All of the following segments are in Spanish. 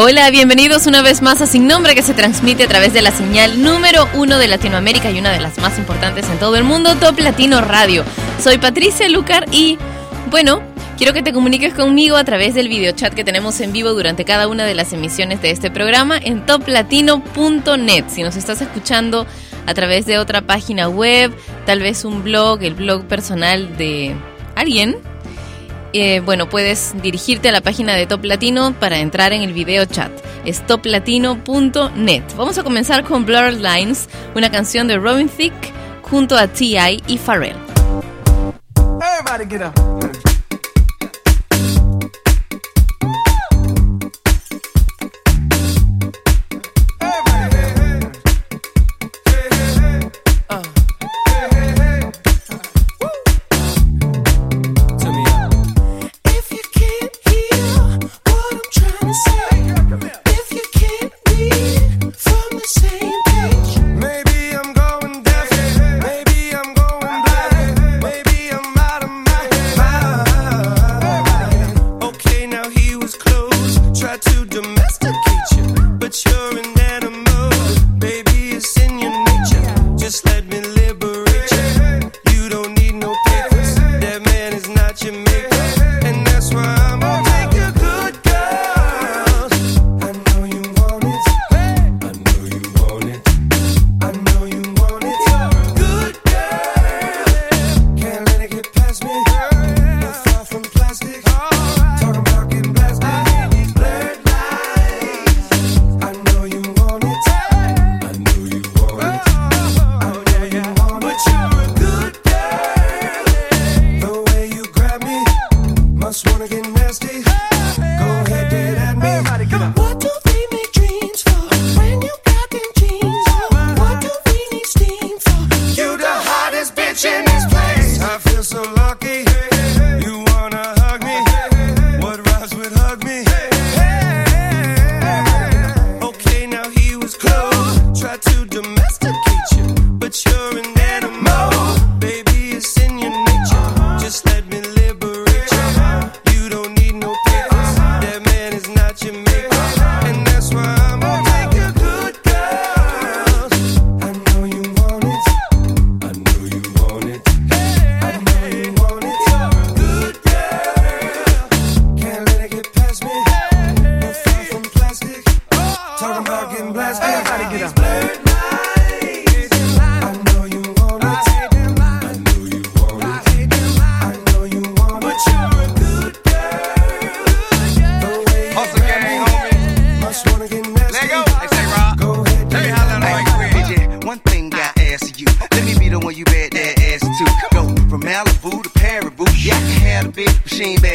Hola, bienvenidos una vez más a Sin Nombre que se transmite a través de la señal número uno de Latinoamérica y una de las más importantes en todo el mundo, Top Latino Radio. Soy Patricia Lucar y, bueno, quiero que te comuniques conmigo a través del videochat que tenemos en vivo durante cada una de las emisiones de este programa en toplatino.net. Si nos estás escuchando a través de otra página web, tal vez un blog, el blog personal de alguien, eh, bueno, puedes dirigirte a la página de Top Latino para entrar en el video chat. Es toplatino.net. Vamos a comenzar con Blurred Lines, una canción de Robin Thicke junto a T.I. y Pharrell.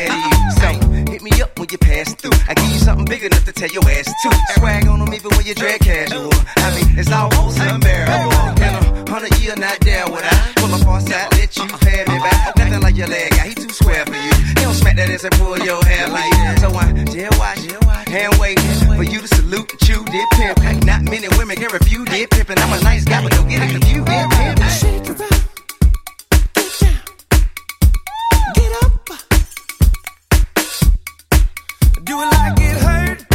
mad. So hit me up when you pass through. I give you something big enough to tell your ass to. Swag on them even when you drag casual. I mean, it's almost unbearable. In a hundred years not there would I pull up on side, let you pay me back. Nothing like your leg guy, he too square for you. He don't smack that ass and pull your hair like that. So I dare watch, hand wait for you to salute and chew, did pimp. Not many women can refuse, did pimp. And I'm a nice guy, but don't get it confused, did pimp. Shake around. Get down. Get up. Do like it hurt,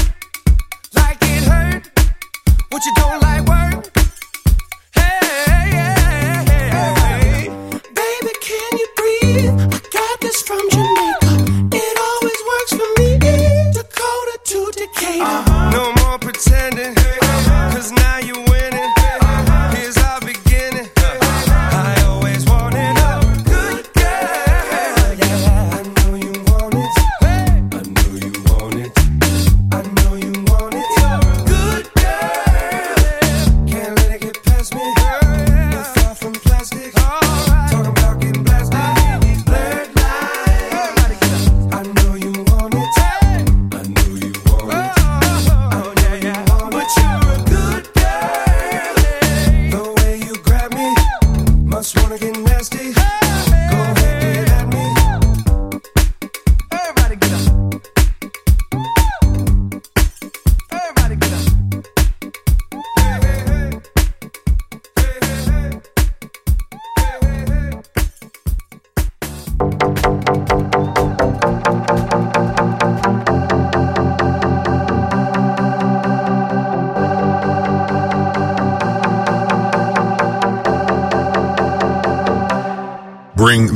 like it hurt. What you don't like work. Hey, hey, hey, baby, can you breathe? I got this from Jamaica. It always works for me. Dakota to Decatur.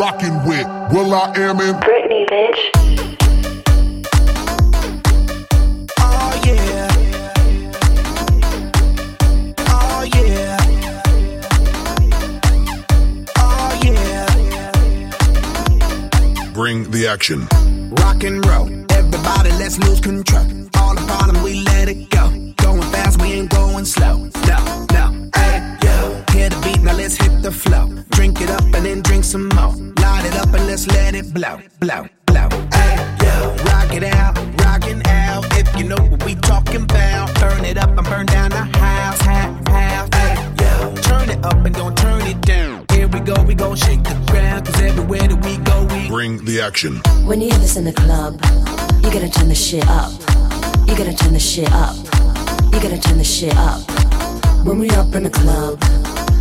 rocking with Will I Am in Britney, bitch. Oh yeah. Oh yeah. Oh yeah. Bring the action. Rock and roll. Everybody, let's lose control. All the bottom, we let it go. Going fast, we ain't going slow. Let's hit the flow. Drink it up and then drink some more. Light it up and let's let it blow, blow, blow. Hey, yo. Rock it out, rockin' out. If you know what we talking about, burn it up and burn down the house, house, house. Hey, yo. Turn it up and don't turn it down. Here we go, we gon' shake the ground. Cause everywhere that we go, we Bring the action. When you hear this in the club, you gotta turn the shit up. You gotta turn the shit up. You gotta turn the shit up. When we up in the club,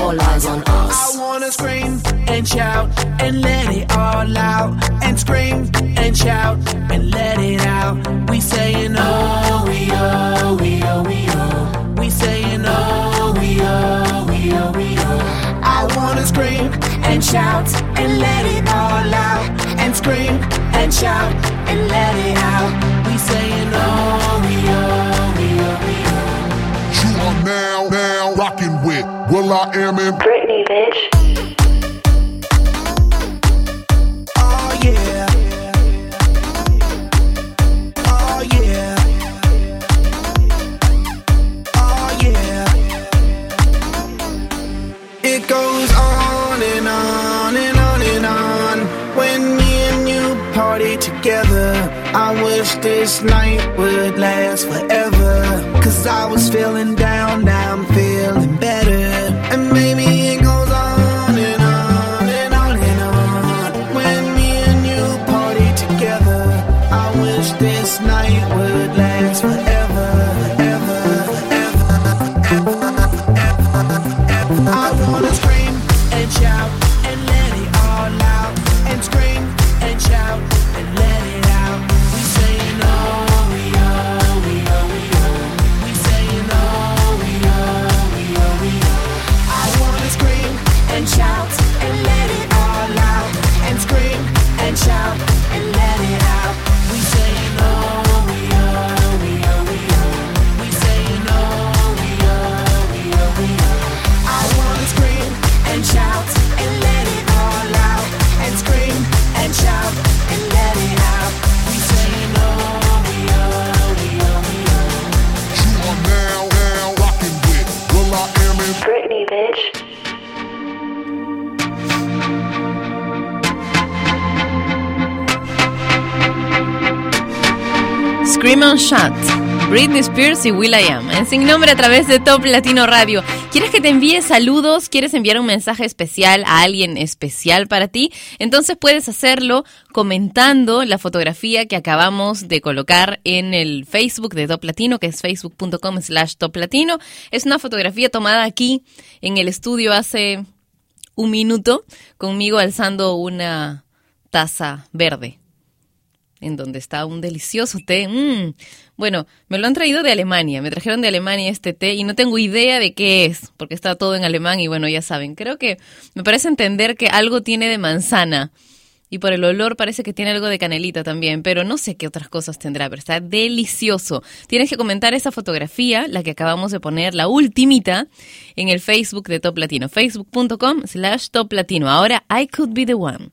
All eyes on us. I wanna scream and shout and let it all out. And scream and shout and let it out. We saying oh, we oh, we oh, we oh. We saying oh, we oh, we oh, we oh. I wanna scream and shout and let it all out. And scream and shout and let it out. We saying oh, we oh, we oh, we oh. You are now, now rocking with Will I Am in Britney, bitch. Oh yeah. Oh yeah. Oh yeah. It goes on and on and on and on when me and you party together. I wish this night would last forever. Cause I was feeling down, now I'm feeling better. And Shout, Britney Spears y Will I Am, en Sin Nombre a través de Top Latino Radio. ¿Quieres que te envíe saludos? ¿Quieres enviar un mensaje especial a alguien especial para ti? Entonces puedes hacerlo comentando la fotografía que acabamos de colocar en el Facebook de Top Latino, que es facebook.com slash Top Latino. Es una fotografía tomada aquí en el estudio hace un minuto, conmigo alzando una taza verde. En donde está un delicioso té. Mm. Bueno, me lo han traído de Alemania, me trajeron de Alemania este té y no tengo idea de qué es, porque está todo en alemán y bueno, ya saben, creo que me parece entender que algo tiene de manzana. Y por el olor parece que tiene algo de canelita también, pero no sé qué otras cosas tendrá, pero está delicioso. Tienes que comentar esa fotografía, la que acabamos de poner, la ultimita, en el Facebook de Top Latino, facebook.com slash Top Latino. Ahora, I could be the one.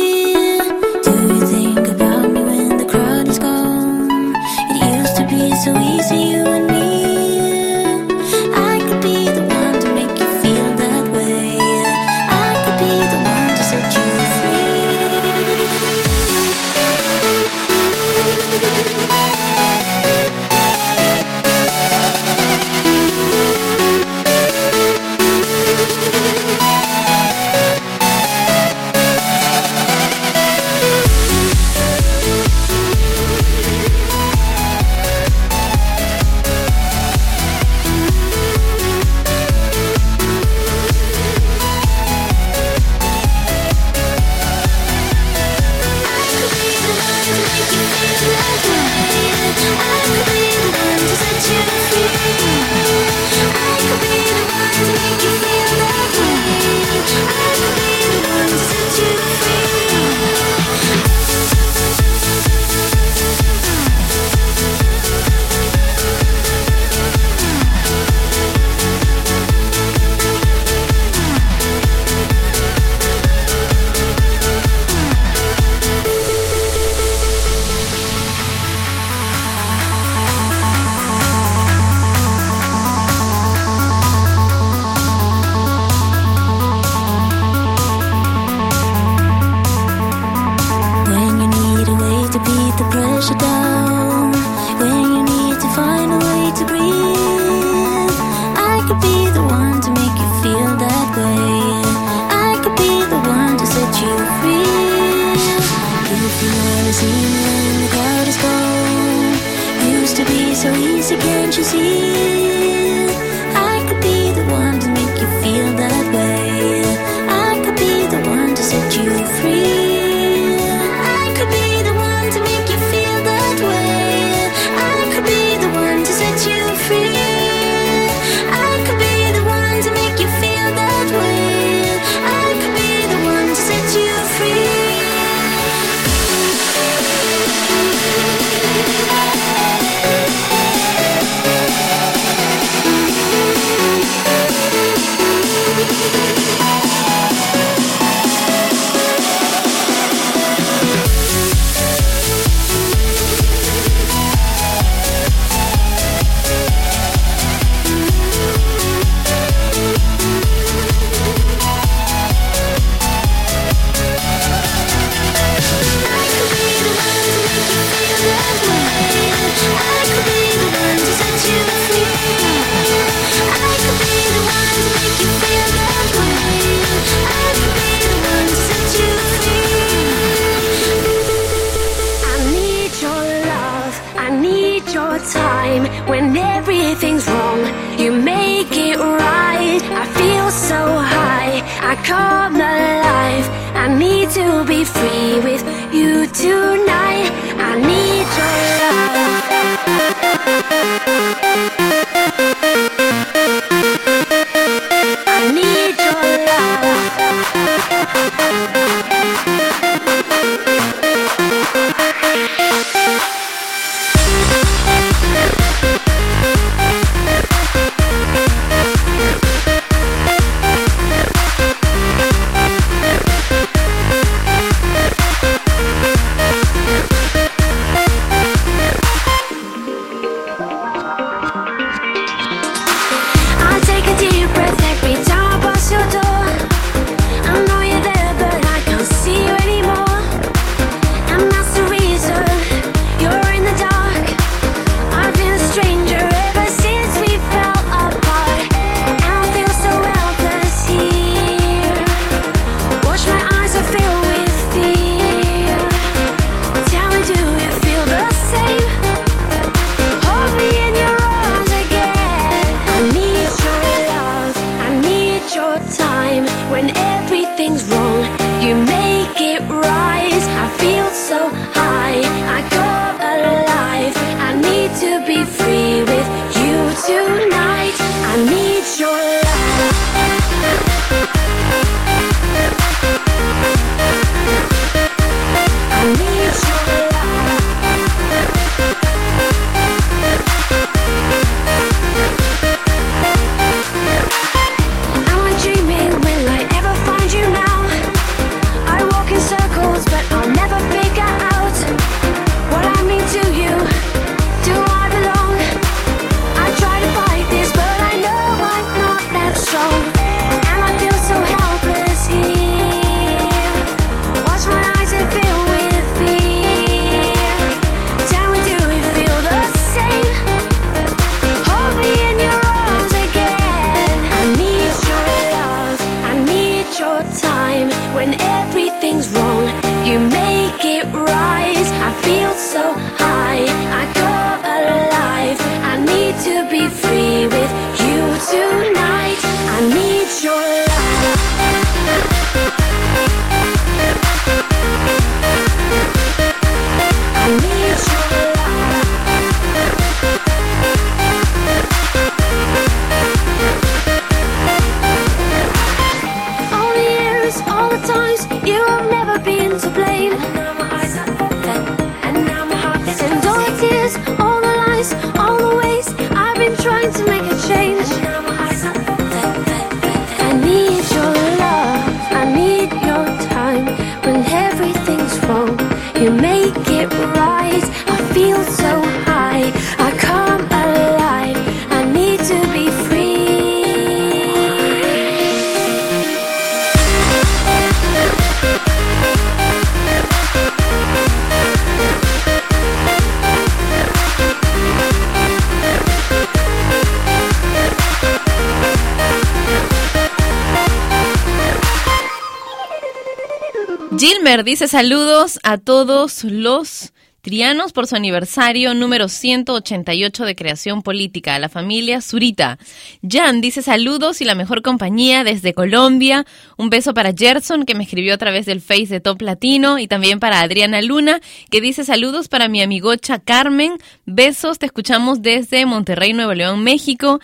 Dice saludos a todos los trianos por su aniversario número 188 de creación política, a la familia Zurita. Jan dice saludos y la mejor compañía desde Colombia. Un beso para Gerson que me escribió a través del Face de Top Latino y también para Adriana Luna que dice saludos para mi amigocha Carmen. Besos, te escuchamos desde Monterrey, Nuevo León, México.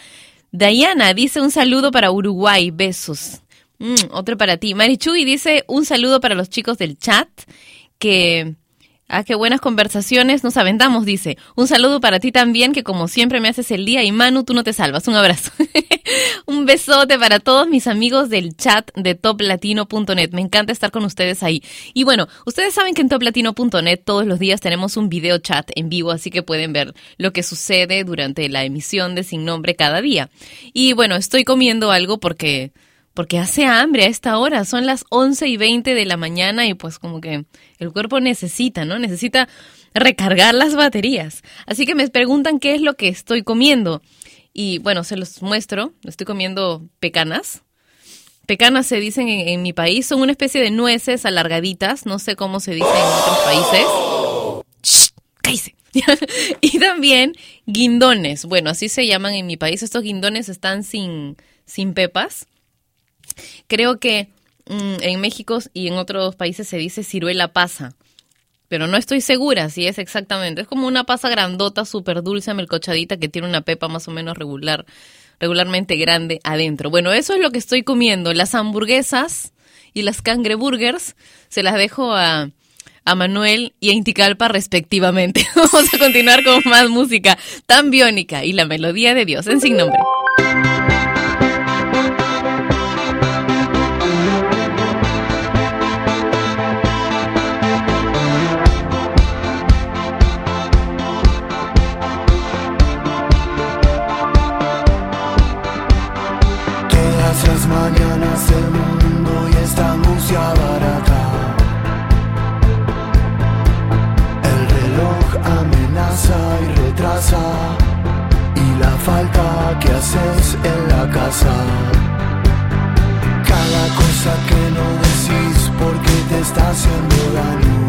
Diana dice un saludo para Uruguay, besos. Mm, otro para ti. Marichuy dice un saludo para los chicos del chat que... Ah, qué buenas conversaciones nos aventamos, dice. Un saludo para ti también, que como siempre me haces el día. Y Manu, tú no te salvas. Un abrazo. Un besote para todos mis amigos del chat de toplatino.net. Me encanta estar con ustedes ahí. Y bueno, ustedes saben que en toplatino.net todos los días tenemos un video chat en vivo, así que pueden ver lo que sucede durante la emisión de Sin Nombre cada día. Y bueno, estoy comiendo algo porque porque hace hambre a esta hora, son las 11 y 20 de la mañana y pues como que el cuerpo necesita, ¿no? Necesita recargar las baterías. Así que me preguntan qué es lo que estoy comiendo. Y bueno, se los muestro, estoy comiendo pecanas. Pecanas se dicen en, mi país, son una especie de nueces alargaditas, no sé cómo se dice en otros países. ¡Cállese! y también guindones. Bueno, así se llaman en mi país. Estos guindones están sin, sin pepas. Creo que mm, en México y en otros países se dice ciruela pasa, pero no estoy segura si es exactamente. Es como una pasa grandota, súper dulce, melcochadita, que tiene una pepa más o menos regular, regularmente grande adentro. Bueno, eso es lo que estoy comiendo. Las hamburguesas y las cangreburgers se las dejo a, a Manuel y a Inticalpa respectivamente. Vamos a continuar con más música tan biónica y la melodía de Dios en sin nombre. Falta que haces en la casa. Cada cosa que no decís porque te está haciendo daño.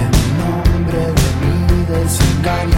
En nombre de mi desengaño.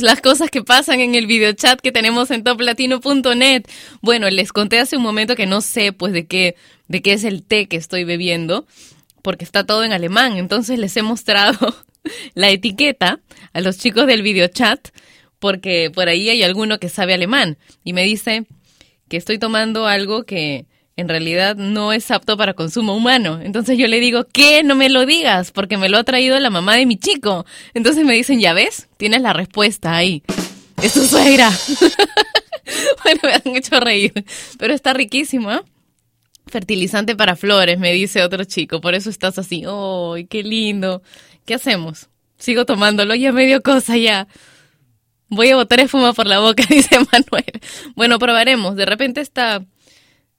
Las cosas que pasan en el videochat que tenemos en toplatino.net. Bueno, les conté hace un momento que no sé pues de qué, de qué es el té que estoy bebiendo, porque está todo en alemán. Entonces les he mostrado la etiqueta a los chicos del videochat, porque por ahí hay alguno que sabe alemán y me dice que estoy tomando algo que en realidad no es apto para consumo humano. Entonces yo le digo, ¿qué? No me lo digas, porque me lo ha traído la mamá de mi chico. Entonces me dicen, ya ves, tienes la respuesta ahí. Es tu suegra. bueno, me han hecho reír, pero está riquísimo, ¿eh? Fertilizante para flores, me dice otro chico, por eso estás así. ¡Ay, qué lindo! ¿Qué hacemos? Sigo tomándolo, ya medio cosa ya. Voy a botar espuma por la boca, dice Manuel. Bueno, probaremos. De repente está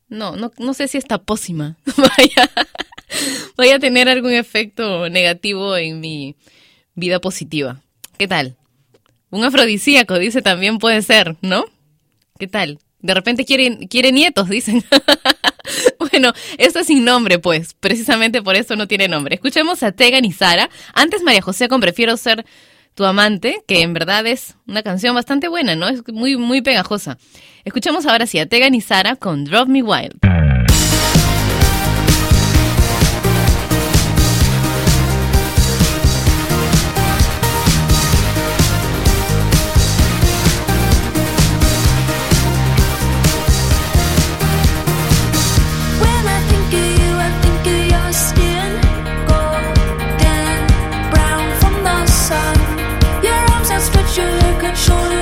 no, no, no sé si esta pócima vaya, vaya a tener algún efecto negativo en mi vida positiva. ¿Qué tal? Un afrodisíaco, dice también puede ser, ¿no? ¿Qué tal? De repente quiere, quiere nietos, dicen. bueno, esto es sin nombre, pues. Precisamente por eso no tiene nombre. Escuchemos a Tegan y Sara. Antes María José con Prefiero ser tu amante, que en verdad es una canción bastante buena, ¿no? Es muy, muy pegajosa. Escuchamos ahora sí a Tegan y Sara con Drop Me Wild. 说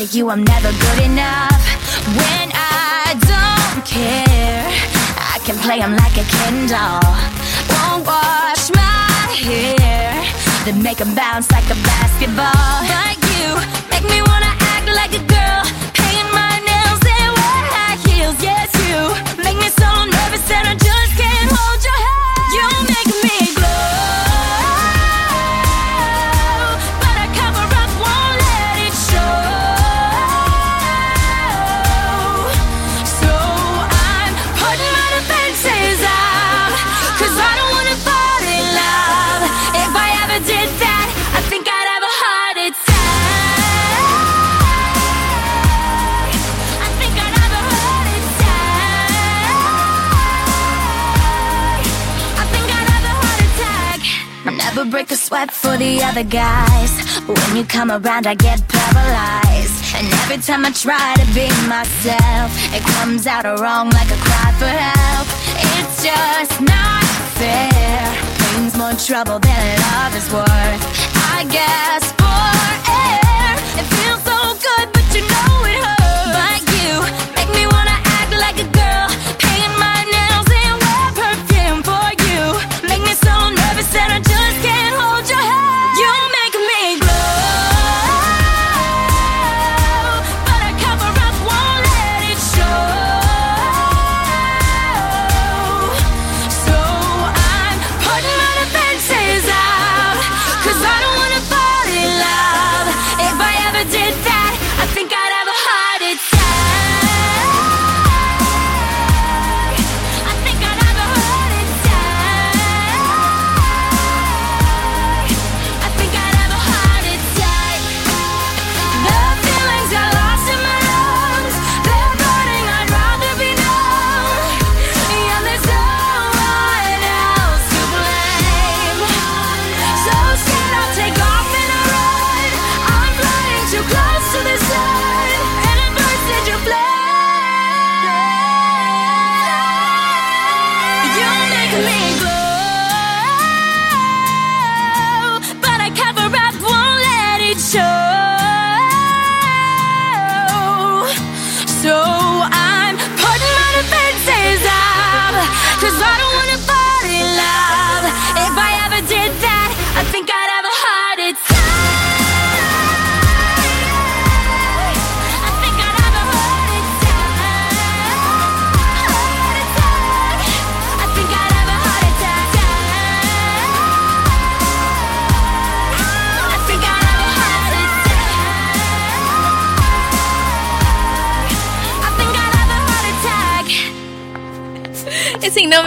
to you, I'm never good enough. When I don't care, I can play 'em like a Ken doll. Won't wash my hair, then make 'em bounce like a basketball. But you make me wanna act like a girl, paint my nails and wear high heels. Yes, you make me so nervous that I break a sweat for the other guys. When you come around, I get paralyzed. And every time I try to be myself, it comes out wrong like a cry for help. It's just not fair. Pain's more trouble than love is worth. I guess for air,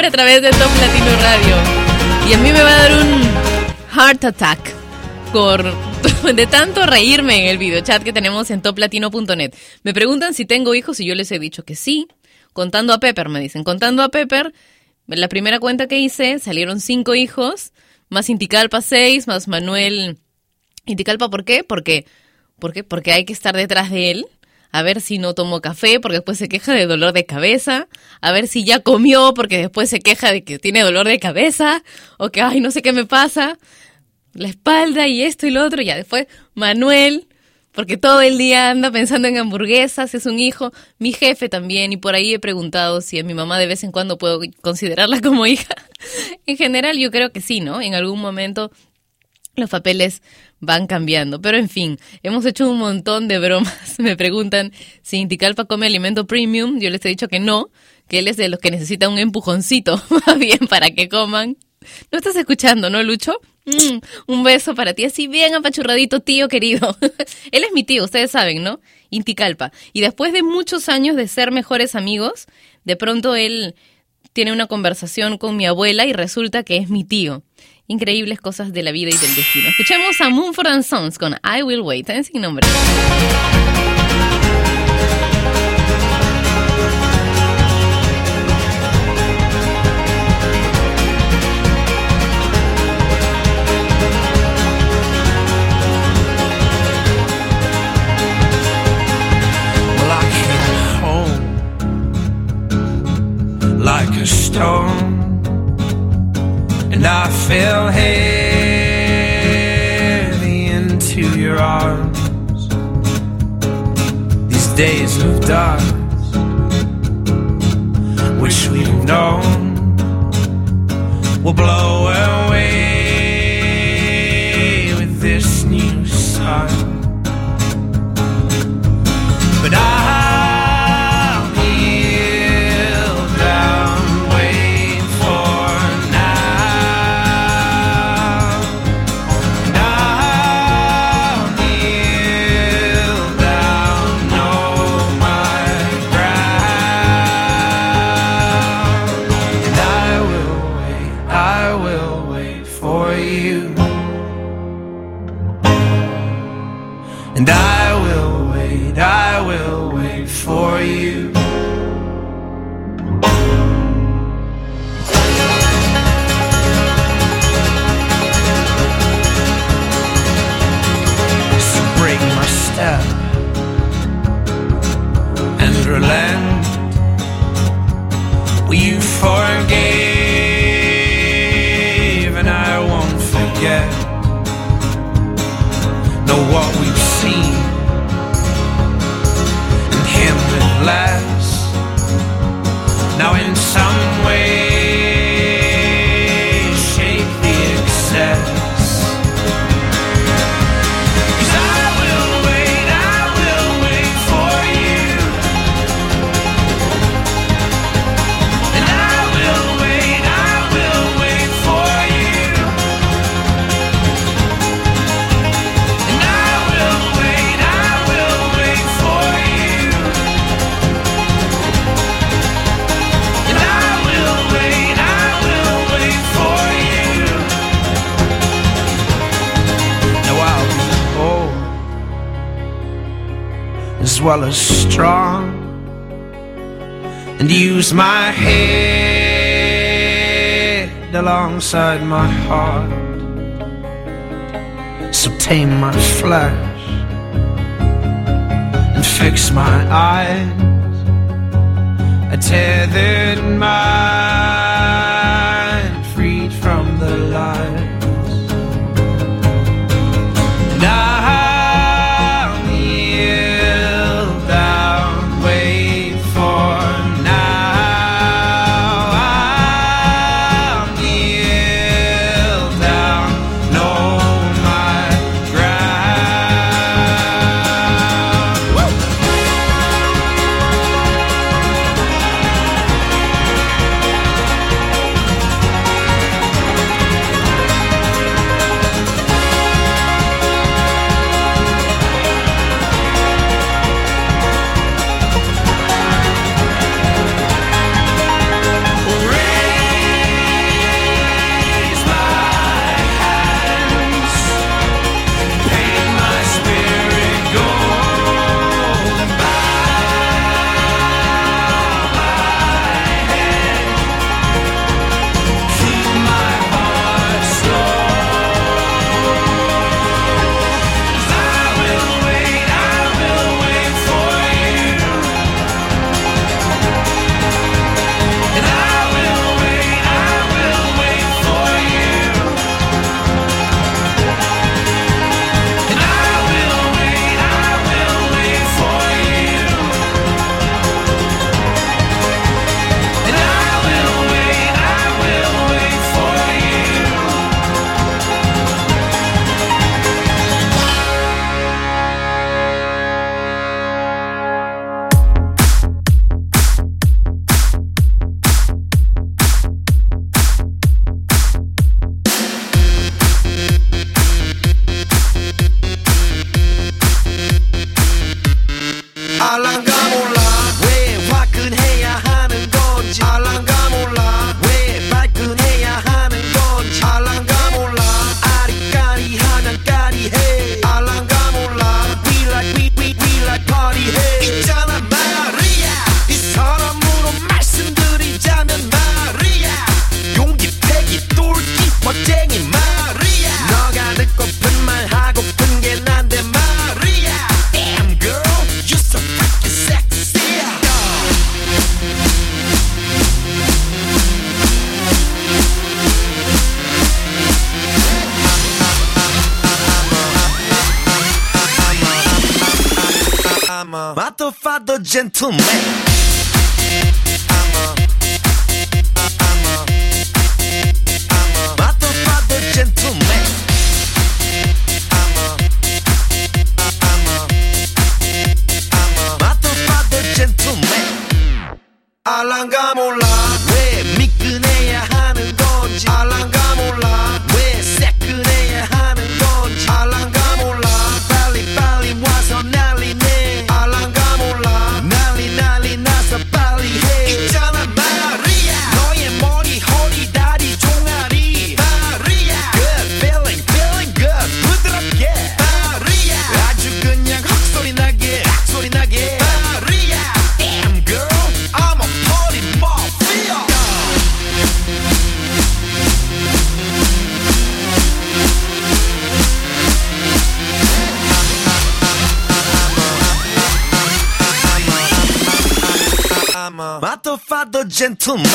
A través de Top Latino Radio. Y a mí me va a dar un heart attack por de tanto reírme en el videochat que tenemos en toplatino.net. Me preguntan si tengo hijos y yo les he dicho que sí. Contando a Pepper, me dicen. Contando a Pepper, la primera cuenta que hice salieron cinco hijos, más Inticalpa seis, más Manuel. Inticalpa, ¿por qué? Porque, ¿por qué? Porque hay que estar detrás de él. A ver si no tomó café porque después se queja de dolor de cabeza. A ver si ya comió porque después se queja de que tiene dolor de cabeza. O que, ay, no sé qué me pasa. La espalda y esto y lo otro. Ya después Manuel, porque todo el día anda pensando en hamburguesas, es un hijo. Mi jefe también. Y por ahí he preguntado si a mi mamá de vez en cuando puedo considerarla como hija. en general yo creo que sí, ¿no? En algún momento los papeles van cambiando. Pero en fin, hemos hecho un montón de bromas. Me preguntan si Inticalpa come alimento premium. Yo les he dicho que no, que él es de los que necesita un empujoncito más bien para que coman. ¿No estás escuchando, no, Lucho? Mm, un beso para ti, así bien apachurradito, tío querido. él es mi tío, ustedes saben, ¿no? Inticalpa. Y después de muchos años de ser mejores amigos, de pronto él tiene una conversación con mi abuela y resulta que es mi tío. Increíbles cosas de la vida y del destino. Escuchemos a Moonford and Sons con I Will Wait, en sin nombre. Like a stone. and I fell heavy into your arms. These days of dust, wish we'd known, will blow away. well as strong, and use my head alongside my heart. So tame my flesh and fix my eyes. I tethered my gentleman. hayatım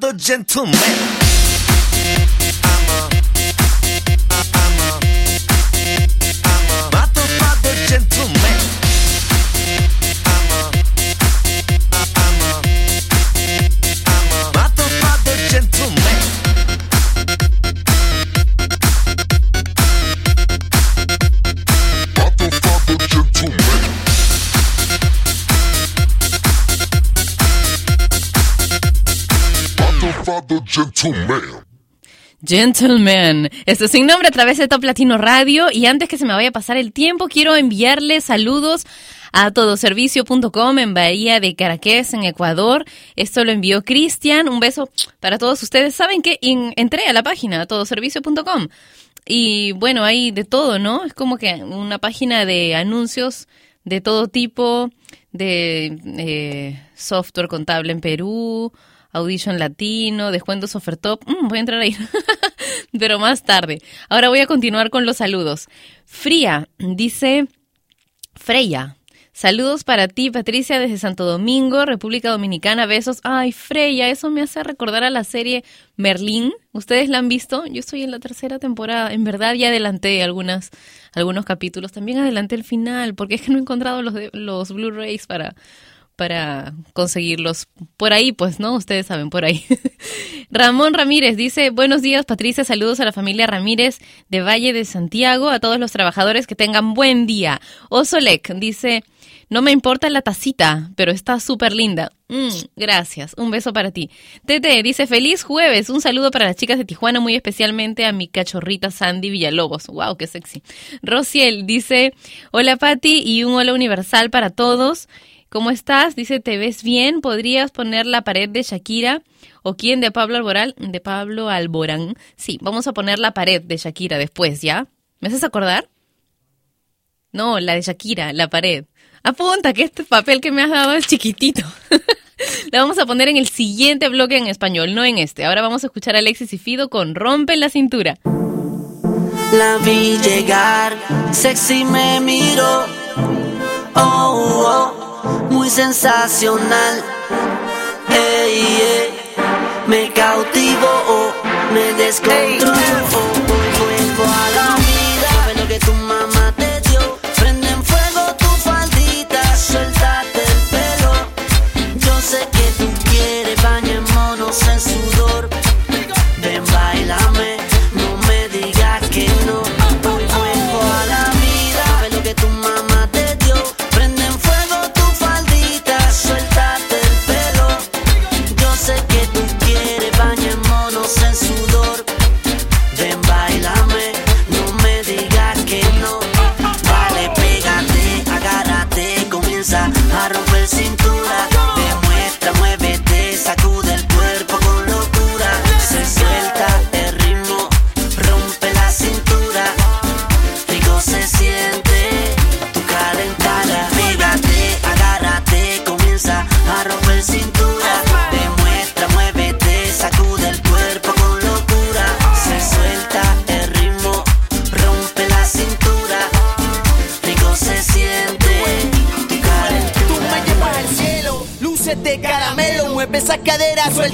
the gentleman. I'm a gentleman. Gentleman. Esto sin nombre a través de Top Latino Radio. Y antes que se me vaya a pasar el tiempo, quiero enviarle saludos a todoservicio.com en Bahía de Caracas, en Ecuador. Esto lo envió Cristian. Un beso para todos ustedes. Saben que en- entré a la página todoservicio.com y bueno, hay de todo, ¿no? Es como que una página de anuncios de todo tipo, de eh, software contable en Perú, Audition Latino, descuentos Offertop. Mm, voy a entrar ahí, pero más tarde. Ahora voy a continuar con los saludos. Fría dice Freya. Saludos para ti, Patricia, desde Santo Domingo, República Dominicana. Besos. Ay, Freya, eso me hace recordar a la serie Merlín. ¿Ustedes la han visto? Yo estoy en la tercera temporada. En verdad ya adelanté algunas, algunos capítulos. También adelanté el final, porque es que no he encontrado los, de- los Blu-rays para, para conseguirlos. Por ahí, pues, ¿no? Ustedes saben, por ahí. Ramón Ramírez dice, buenos días Patricia, saludos a la familia Ramírez de Valle de Santiago, a todos los trabajadores que tengan buen día. Osolek dice, no me importa la tacita, pero está súper linda. Mm, gracias, un beso para ti. Tete dice, feliz jueves, un saludo para las chicas de Tijuana, muy especialmente a mi cachorrita Sandy Villalobos. Wow, qué sexy. Rociel dice, hola Patti y un hola universal para todos. ¿Cómo estás? Dice, ¿te ves bien? ¿Podrías poner la pared de Shakira? ¿O quién de Pablo Alborán? De Pablo Alborán. Sí, vamos a poner la pared de Shakira después, ¿ya? ¿Me haces acordar? No, la de Shakira, la pared. Apunta que este papel que me has dado es chiquitito. la vamos a poner en el siguiente bloque en español, no en este. Ahora vamos a escuchar a Alexis y Fido con Rompe la cintura. La vi llegar, sexy me miró. Oh, oh, muy sensacional. Ey, ey, me cautivó, me descontroló. Vuelvo a la vida, ve lo que tu mamá te dio. Prende en fuego tu faldita, suéltate el pelo. Yo sé que tú quieres, bañémonos en sudor.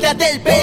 Cadera, suéltate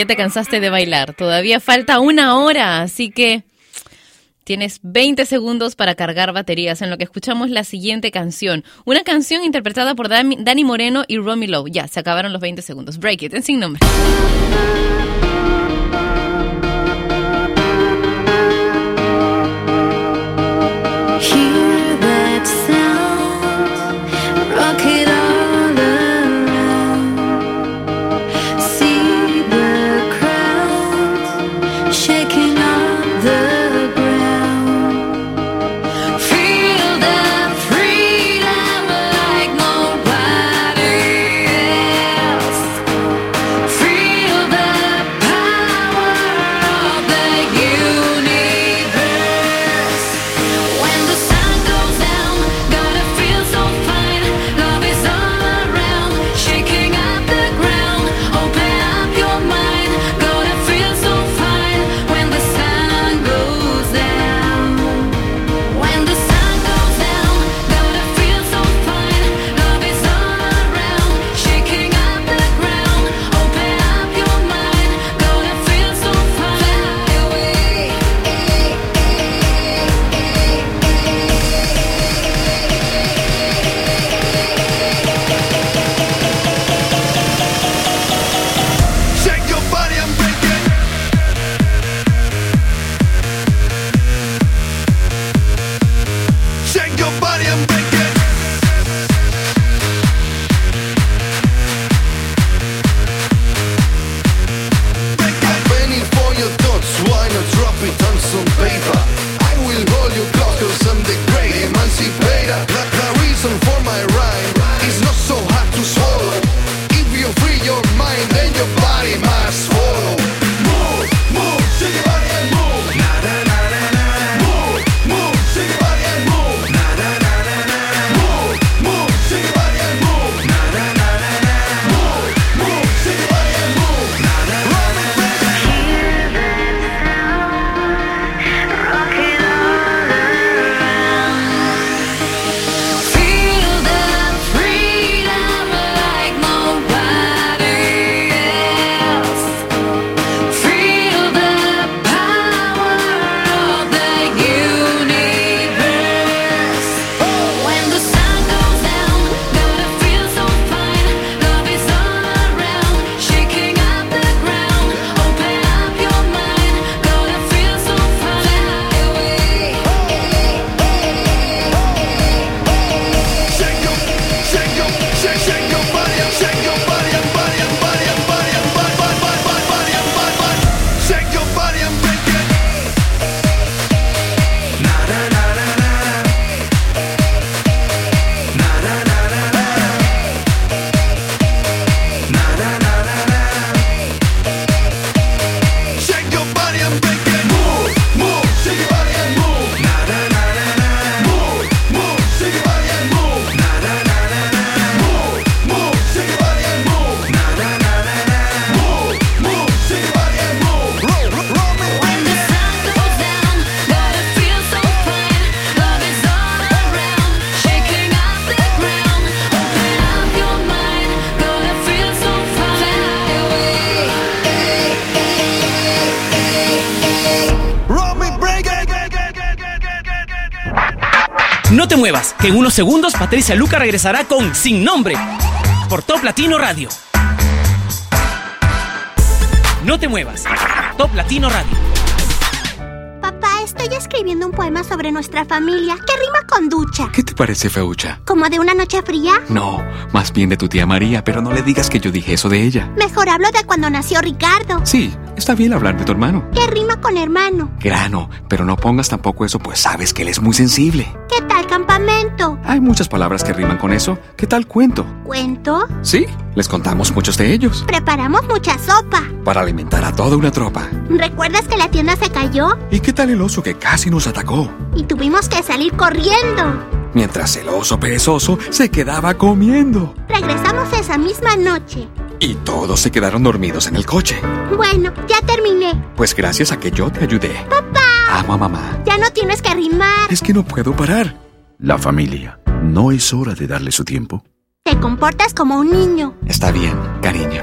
ya te cansaste de bailar. Todavía falta una hora, así que tienes 20 segundos para cargar baterías en lo que escuchamos la siguiente canción. Una canción interpretada por Dani Moreno y Romy Lowe. Ya, se acabaron los 20 segundos. Break it, en sin nombre. Unos segundos Patricia Luca regresará con Sin Nombre por Top Latino Radio. No te muevas, Top Latino Radio. Papá, estoy escribiendo un poema sobre nuestra familia que rima con ducha. ¿Qué te parece, Feucha? ¿Como de una noche fría? No, más bien de tu tía María, pero no le digas que yo dije eso de ella. Mejor hablo de cuando nació Ricardo. Sí, está bien hablar de tu hermano. Que rima con hermano. Grano, pero no pongas tampoco eso, pues sabes que él es muy sensible. ¿Qué tal campamento? Hay muchas palabras que riman con eso. ¿Qué tal cuento? ¿Cuento? Sí, les contamos muchos de ellos. Preparamos mucha sopa. Para alimentar a toda una tropa. ¿Recuerdas que la tienda se cayó? ¿Y qué tal el oso que casi nos atacó? Y tuvimos que salir corriendo. Mientras el oso perezoso se quedaba comiendo. Regresamos esa misma noche. Y todos se quedaron dormidos en el coche. Bueno, ya terminé. Pues gracias a que yo te ayudé. ¡Papá! Amo a mamá. Ya no tienes que rimar. Es que no puedo parar. La familia. ¿No es hora de darle su tiempo? Te comportas como un niño. Está bien, cariño.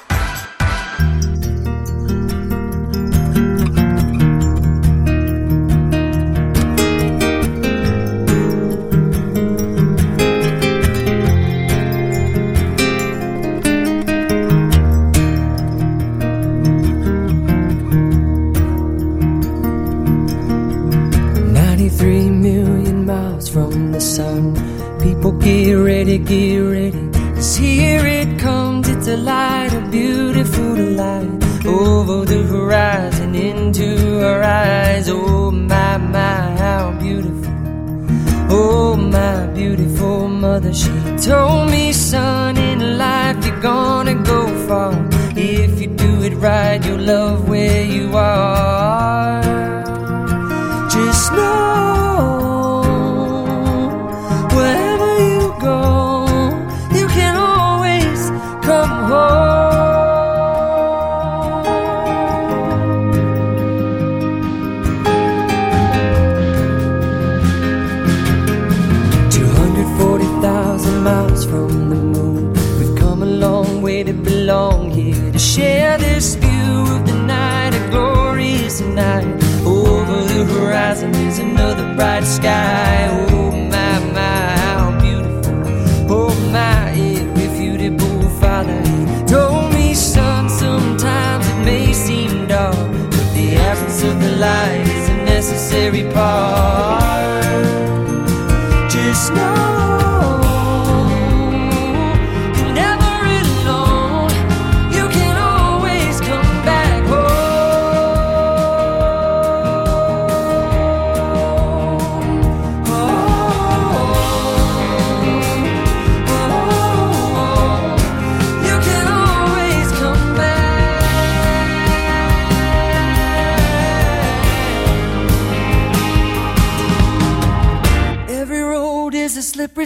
A light, a beautiful light. Over the horizon, into our eyes. Oh my, my, how beautiful. Oh my beautiful mother, she told me, son, in life you're gonna go far. If you do it right, you'll love where you are. Sky. Oh my, my, how beautiful. Oh my, irrefutable father. He told me, son, sometimes it may seem dark, but the absence of the light is a necessary part.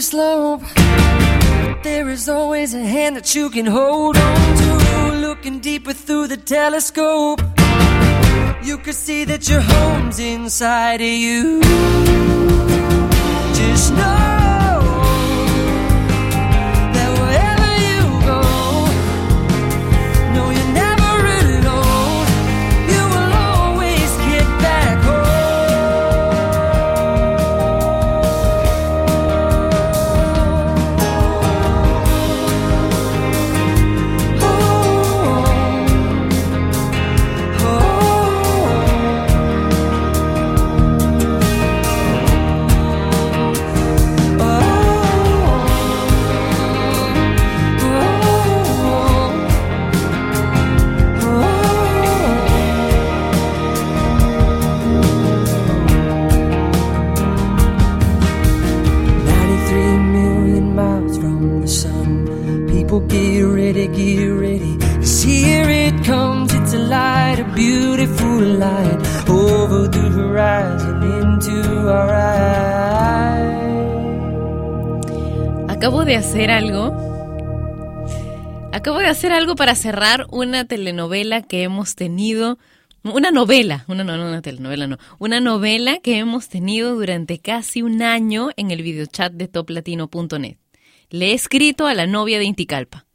Slippery slope. There is always a hand that you can hold on to. Looking deeper through the telescope, you could see that your home's inside of you. Just know hacer algo. Acabo de hacer algo para cerrar una telenovela que hemos tenido. Una novela, una, no, no, una telenovela, no. Una novela que hemos tenido durante casi un año en el videochat de toplatino.net. Le he escrito a la novia de Inticalpa.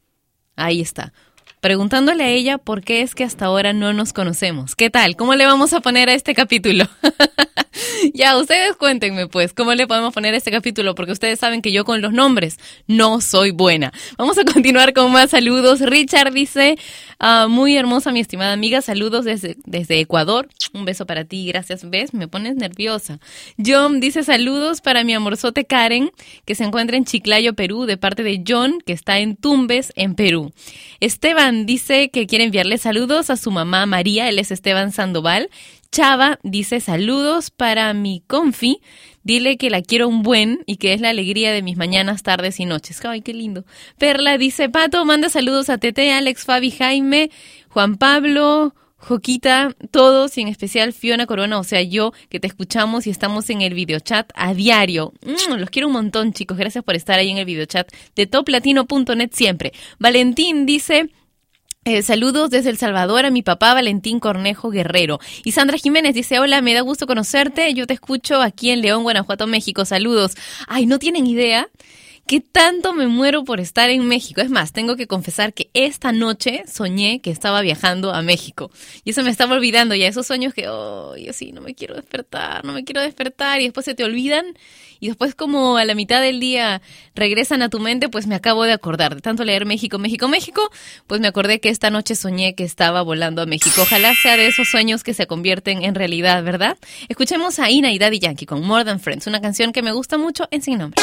Ahí está. Preguntándole a ella por qué es que hasta ahora no nos conocemos. ¿Qué tal? ¿Cómo le vamos a poner a este capítulo? ya, ustedes cuéntenme pues, ¿cómo le podemos poner a este capítulo? Porque ustedes saben que yo con los nombres no soy buena. Vamos a continuar con más saludos. Richard dice, ah, muy hermosa mi estimada amiga, saludos desde, desde Ecuador. Un beso para ti, gracias. ¿Ves? Me pones nerviosa. John dice saludos para mi amorzote Karen, que se encuentra en Chiclayo, Perú, de parte de John, que está en Tumbes, en Perú. Esteban dice que quiere enviarle saludos a su mamá María, él es Esteban Sandoval. Chava dice saludos para mi confi. Dile que la quiero un buen y que es la alegría de mis mañanas, tardes y noches. Ay, qué lindo. Perla dice, Pato, manda saludos a Tete, Alex, Fabi, Jaime, Juan Pablo, Joquita, todos y en especial Fiona Corona, o sea, yo que te escuchamos y estamos en el videochat a diario. Mm, los quiero un montón, chicos. Gracias por estar ahí en el videochat de toplatino.net siempre. Valentín dice... Eh, saludos desde El Salvador a mi papá Valentín Cornejo Guerrero. Y Sandra Jiménez dice, hola, me da gusto conocerte, yo te escucho aquí en León, Guanajuato, México, saludos. Ay, no tienen idea qué tanto me muero por estar en México. Es más, tengo que confesar que esta noche soñé que estaba viajando a México. Y eso me estaba olvidando ya, esos sueños que, oh, yo sí, no me quiero despertar, no me quiero despertar, y después se te olvidan y después como a la mitad del día regresan a tu mente, pues me acabo de acordar. De tanto leer México, México, México, pues me acordé que esta noche soñé que estaba volando a México. Ojalá sea de esos sueños que se convierten en realidad, ¿verdad? Escuchemos a Ina y Daddy Yankee con More Than Friends, una canción que me gusta mucho en sin nombre.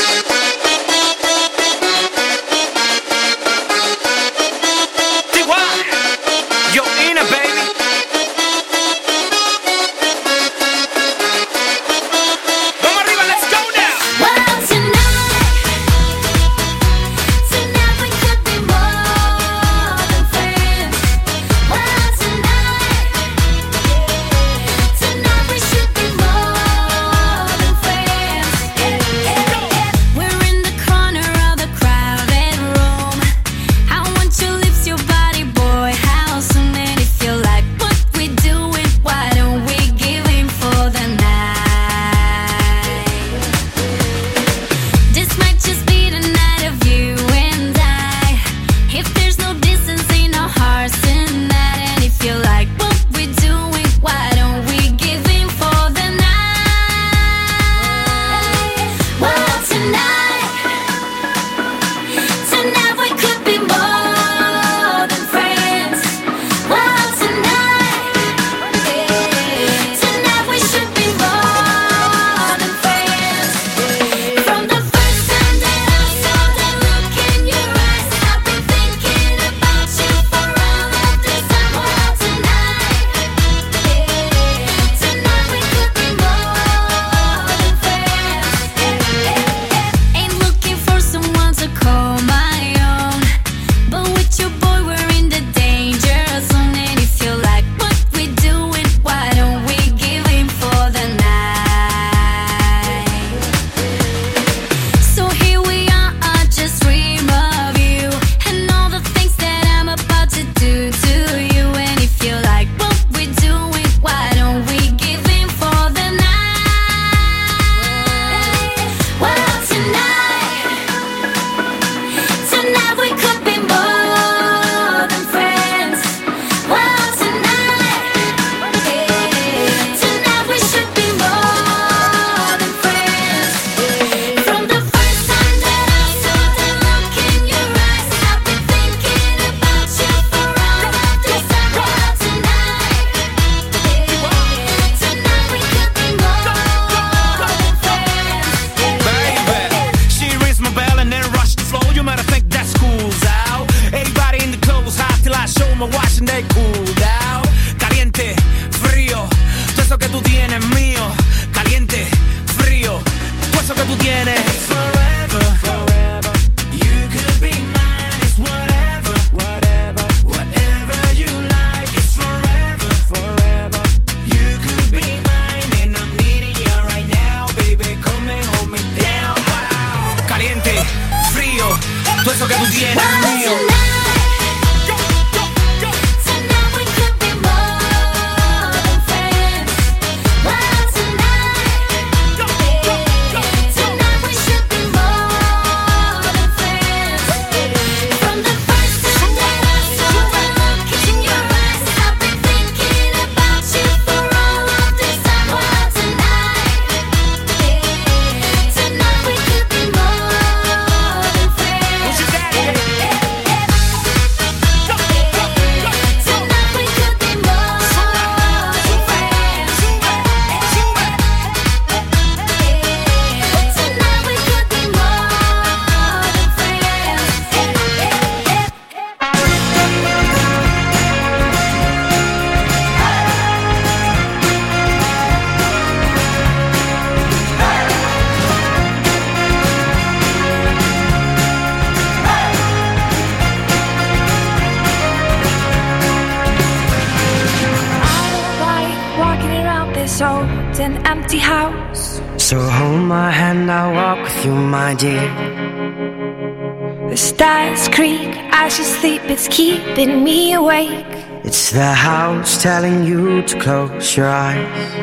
your eyes.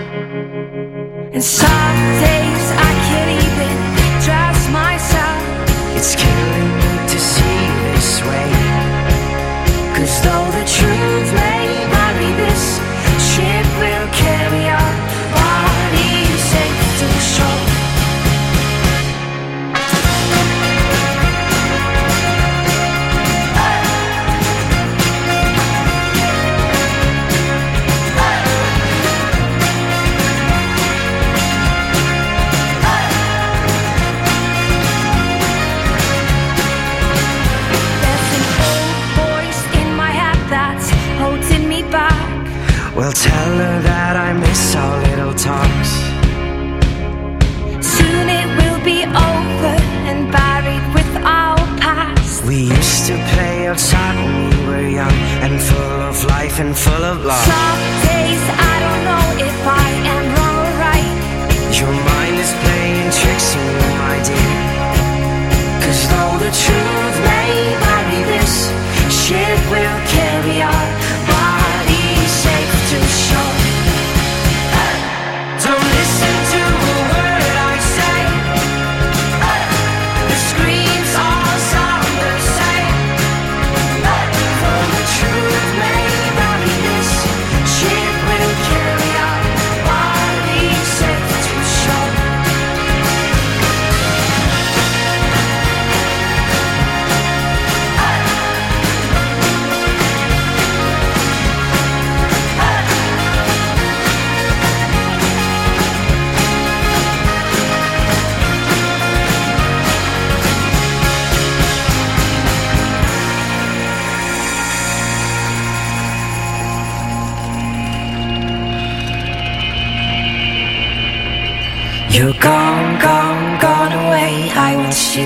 And some days I can't even trust myself. It's killing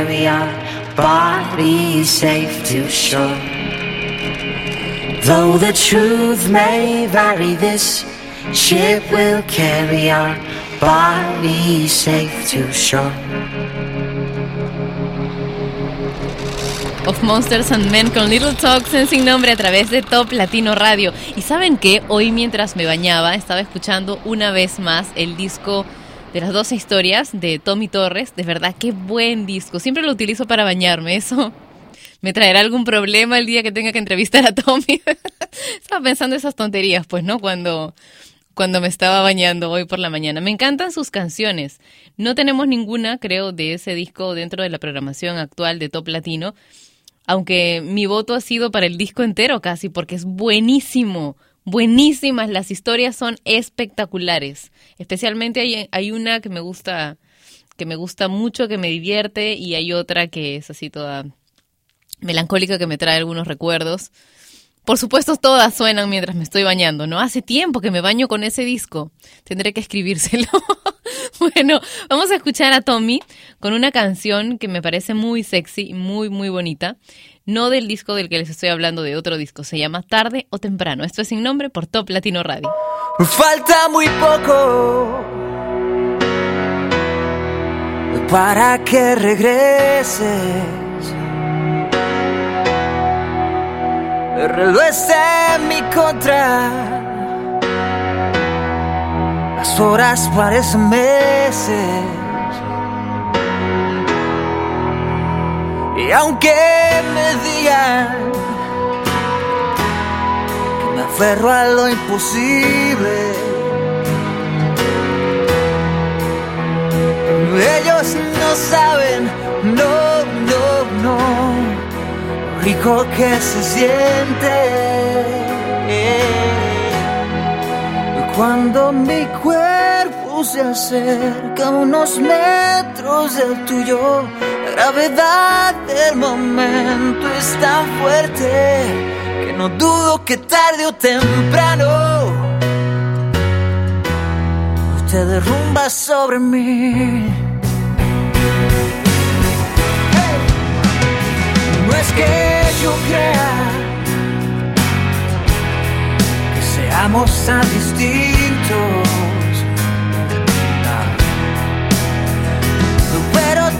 carry our bodies safe to shore. Though the truth may vary, this ship will carry our bodies safe to shore. Of Monsters and Men con Little Talks en Sin Nombre a través de Top Latino Radio. Y saben que hoy mientras me bañaba estaba escuchando una vez más el disco de las 12 historias de Tommy Torres. De verdad, qué buen disco. Siempre lo utilizo para bañarme. Eso me traerá algún problema el día que tenga que entrevistar a Tommy. estaba pensando esas tonterías, pues, ¿no? Cuando cuando me estaba bañando hoy por la mañana. Me encantan sus canciones. No tenemos ninguna, creo, de ese disco dentro de la programación actual de Top Latino, aunque mi voto ha sido para el disco entero casi, porque es buenísimo, buenísimas, las historias son espectaculares. Especialmente hay, hay una que me gusta, que me gusta mucho, que me divierte, y hay otra que es así toda melancólica que me trae algunos recuerdos. Por supuesto, todas suenan mientras me estoy bañando, ¿no? Hace tiempo que me baño con ese disco. Tendré que escribírselo. bueno, vamos a escuchar a Tommy con una canción que me parece muy sexy, muy, muy bonita. No del disco del que les estoy hablando, de otro disco. Se llama Tarde o Temprano. Esto es sin nombre por Top Latino Radio. Falta muy poco para que regreses. El en mi contra. Las horas parecen meses. Y aunque me digan que me aferro a lo imposible, ellos no saben, no, no, no, rico que se siente. Cuando mi cuerpo se acerca unos metros del tuyo. La gravedad del momento es tan fuerte que no dudo que tarde o temprano te derrumbas sobre mí. No es que yo crea que seamos tan distintos.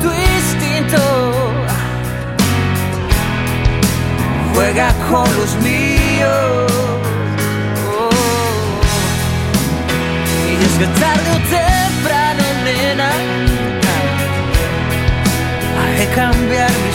tu instinto juega con los míos. Oh. Y es que tarde o temprano, nena, haré cambiar mi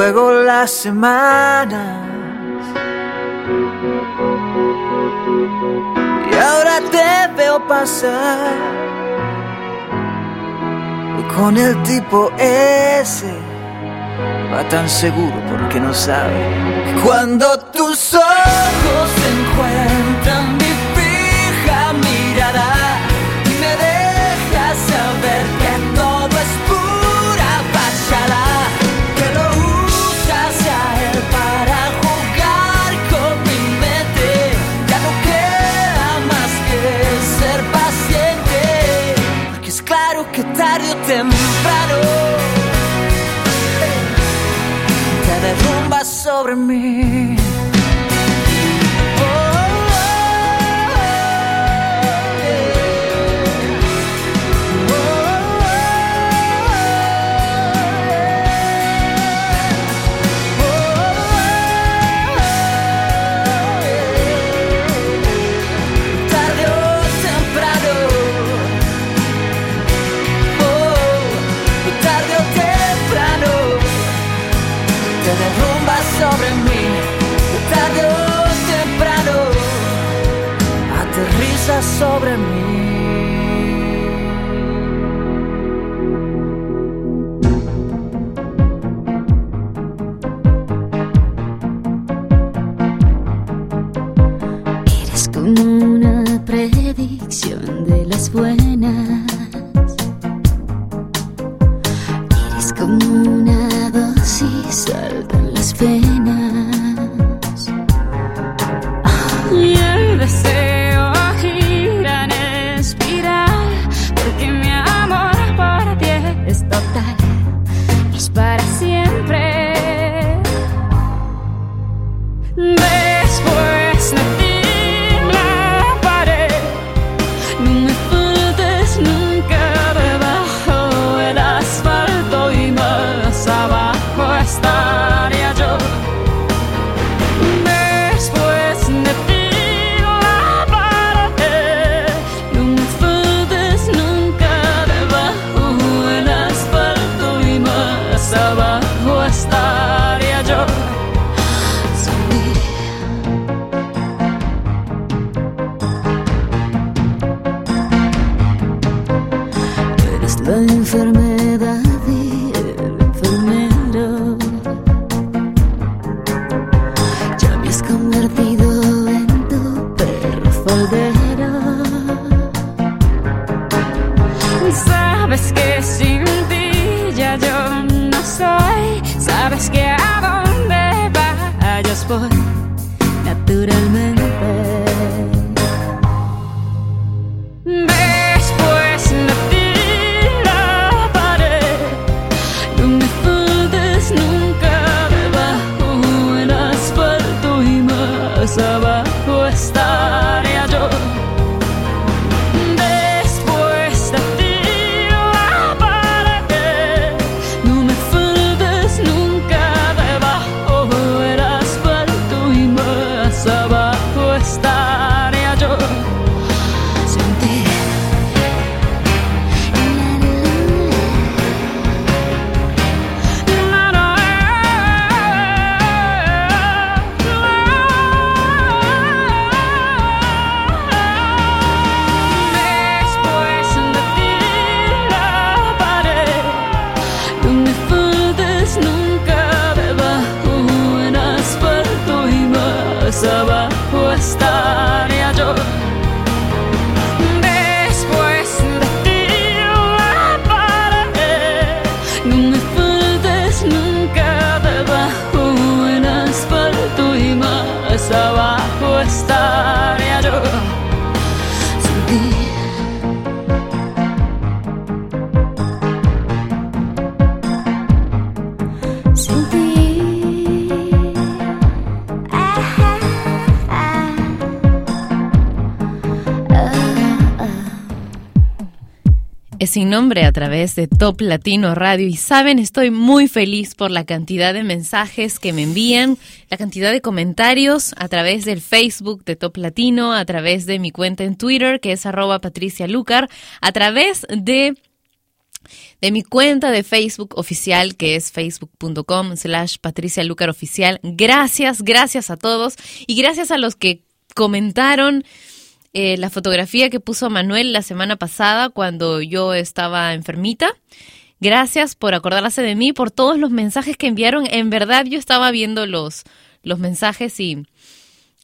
luego las semanas. Y ahora te veo pasar con el tipo ese. Va tan seguro porque no sabe cuando tus ojos se encuentran. me. sobre sin nombre a través de Top Latino Radio y saben, estoy muy feliz por la cantidad de mensajes que me envían, la cantidad de comentarios a través del Facebook de Top Latino, a través de mi cuenta en Twitter que es arroba Patricia Lucar, a través de de mi cuenta de Facebook oficial, que es facebook.com slash Patricia Lucar Oficial. Gracias, gracias a todos y gracias a los que comentaron eh, la fotografía que puso Manuel la semana pasada cuando yo estaba enfermita. Gracias por acordarse de mí, por todos los mensajes que enviaron. En verdad yo estaba viendo los, los mensajes y,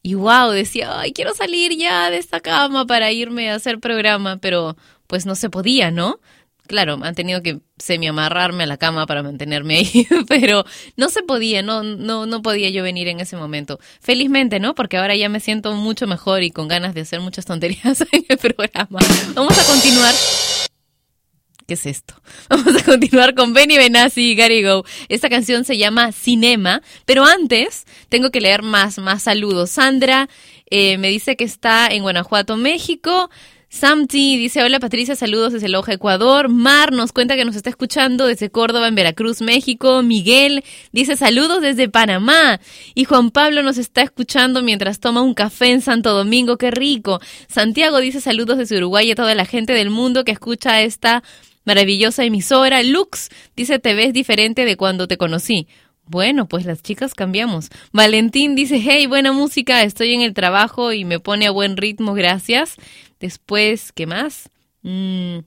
y wow, decía, ay, quiero salir ya de esta cama para irme a hacer programa, pero pues no se podía, ¿no? Claro, han tenido que semi-amarrarme a la cama para mantenerme ahí, pero no se podía, no, no, no podía yo venir en ese momento. Felizmente, ¿no? Porque ahora ya me siento mucho mejor y con ganas de hacer muchas tonterías en el programa. Vamos a continuar. ¿Qué es esto? Vamos a continuar con Benny Benassi y Gary Go. Esta canción se llama Cinema, pero antes tengo que leer más, más saludos. Sandra eh, me dice que está en Guanajuato, México. Samti dice, hola Patricia, saludos desde Loja, Ecuador. Mar nos cuenta que nos está escuchando desde Córdoba, en Veracruz, México. Miguel dice, saludos desde Panamá. Y Juan Pablo nos está escuchando mientras toma un café en Santo Domingo, qué rico. Santiago dice, saludos desde Uruguay a toda la gente del mundo que escucha esta maravillosa emisora. Lux dice, te ves diferente de cuando te conocí. Bueno, pues las chicas cambiamos. Valentín dice, hey, buena música, estoy en el trabajo y me pone a buen ritmo, gracias. Después, ¿qué más? Mm,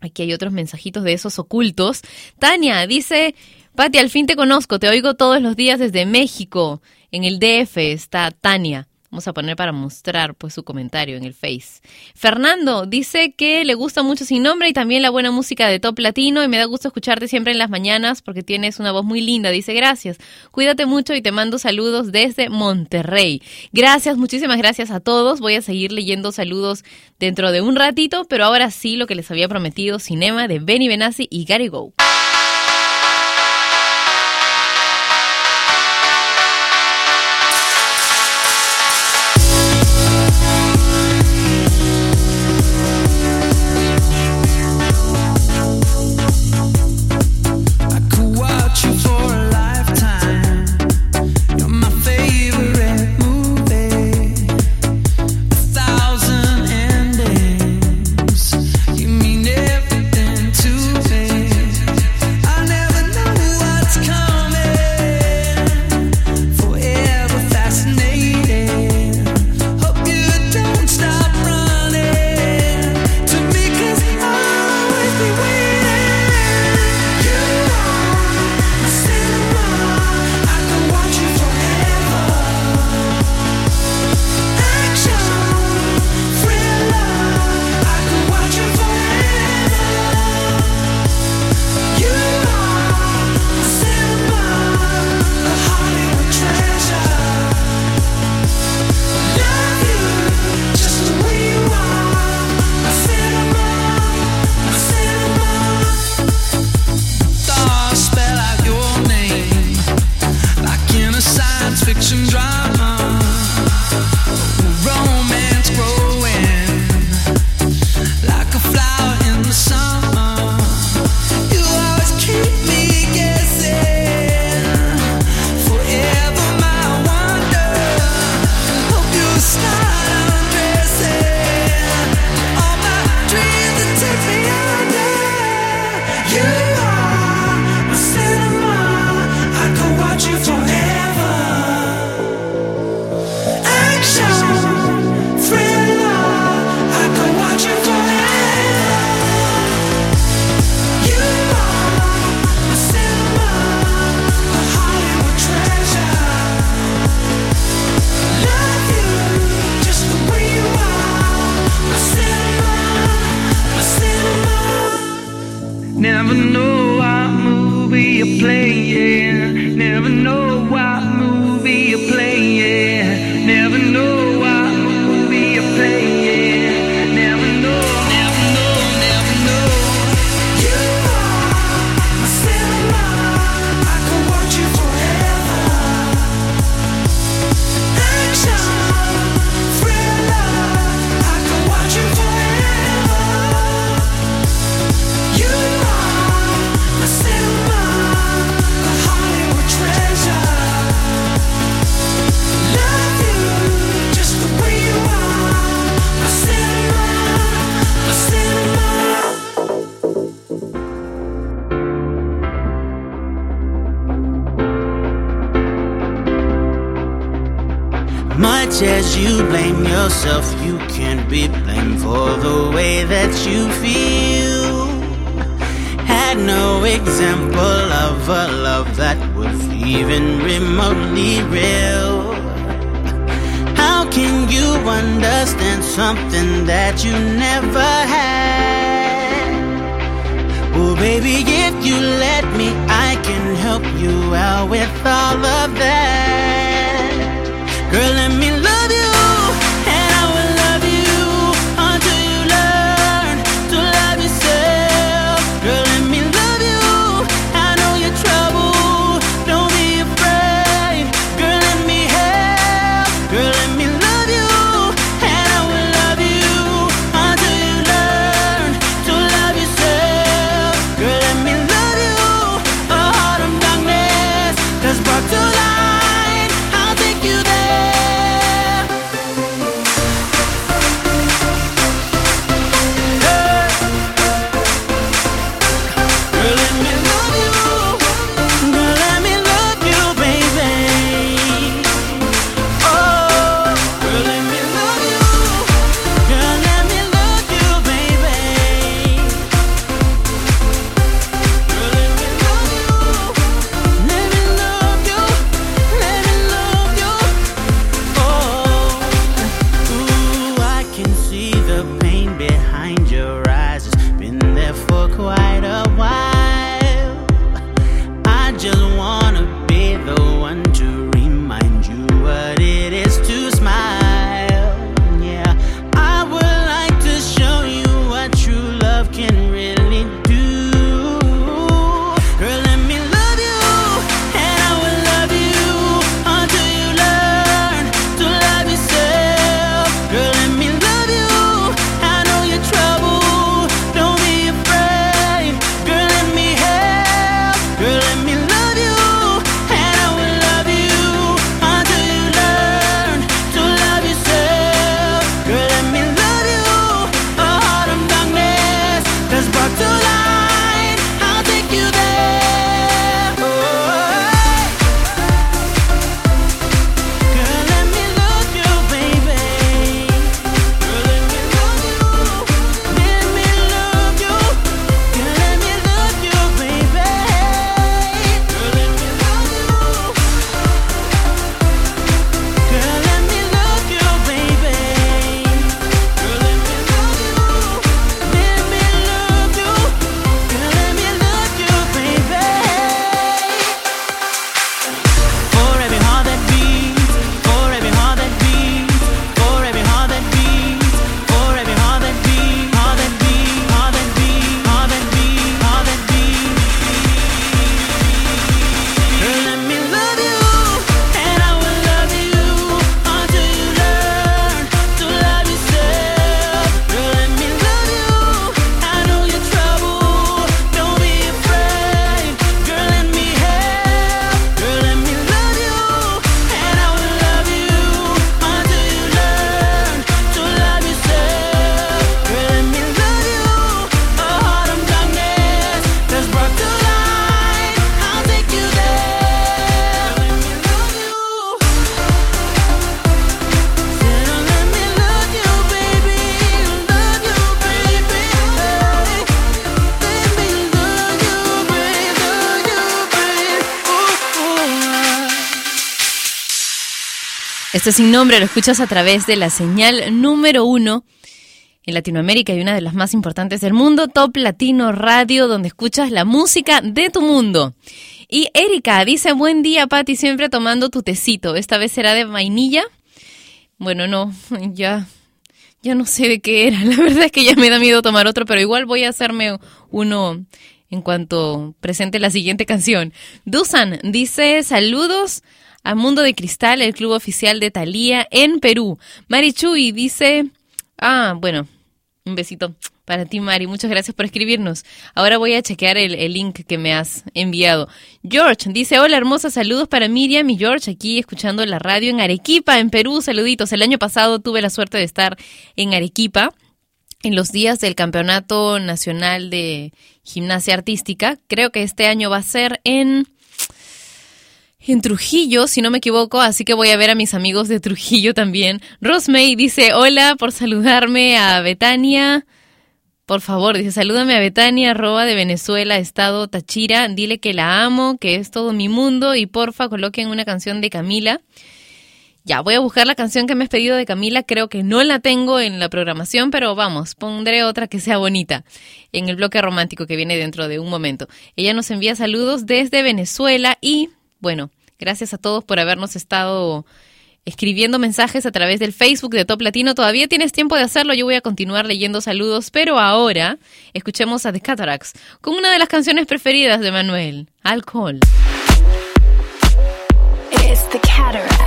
aquí hay otros mensajitos de esos ocultos. Tania dice, Pati, al fin te conozco, te oigo todos los días desde México. En el DF está Tania. Vamos a poner para mostrar pues su comentario en el Face. Fernando dice que le gusta mucho Sin Nombre y también la buena música de Top Latino y me da gusto escucharte siempre en las mañanas porque tienes una voz muy linda. Dice gracias. Cuídate mucho y te mando saludos desde Monterrey. Gracias, muchísimas gracias a todos. Voy a seguir leyendo saludos dentro de un ratito, pero ahora sí lo que les había prometido, Cinema de Benny Benassi y Gary Go. Sin nombre, lo escuchas a través de la señal número uno en Latinoamérica y una de las más importantes del mundo, Top Latino Radio, donde escuchas la música de tu mundo. Y Erika dice, buen día, Patti, siempre tomando tu tecito. Esta vez será de vainilla. Bueno, no, ya, ya no sé de qué era. La verdad es que ya me da miedo tomar otro, pero igual voy a hacerme uno en cuanto presente la siguiente canción. Dusan dice, saludos a Mundo de Cristal, el club oficial de Thalía en Perú. Mari Chuy dice, ah, bueno, un besito para ti, Mari. Muchas gracias por escribirnos. Ahora voy a chequear el, el, link que me has enviado. George dice, hola hermosa, saludos para Miriam y George aquí escuchando la radio en Arequipa, en Perú. Saluditos. El año pasado tuve la suerte de estar en Arequipa en los días del Campeonato Nacional de Gimnasia Artística. Creo que este año va a ser en en Trujillo, si no me equivoco, así que voy a ver a mis amigos de Trujillo también. Rosmay dice, hola por saludarme a Betania. Por favor, dice, salúdame a Betania, arroba de Venezuela, estado Tachira. Dile que la amo, que es todo mi mundo y porfa coloquen una canción de Camila. Ya, voy a buscar la canción que me has pedido de Camila. Creo que no la tengo en la programación, pero vamos, pondré otra que sea bonita en el bloque romántico que viene dentro de un momento. Ella nos envía saludos desde Venezuela y, bueno, gracias a todos por habernos estado escribiendo mensajes a través del Facebook de Top Latino. Todavía tienes tiempo de hacerlo, yo voy a continuar leyendo saludos, pero ahora escuchemos a The Cataracts con una de las canciones preferidas de Manuel, Alcohol. The.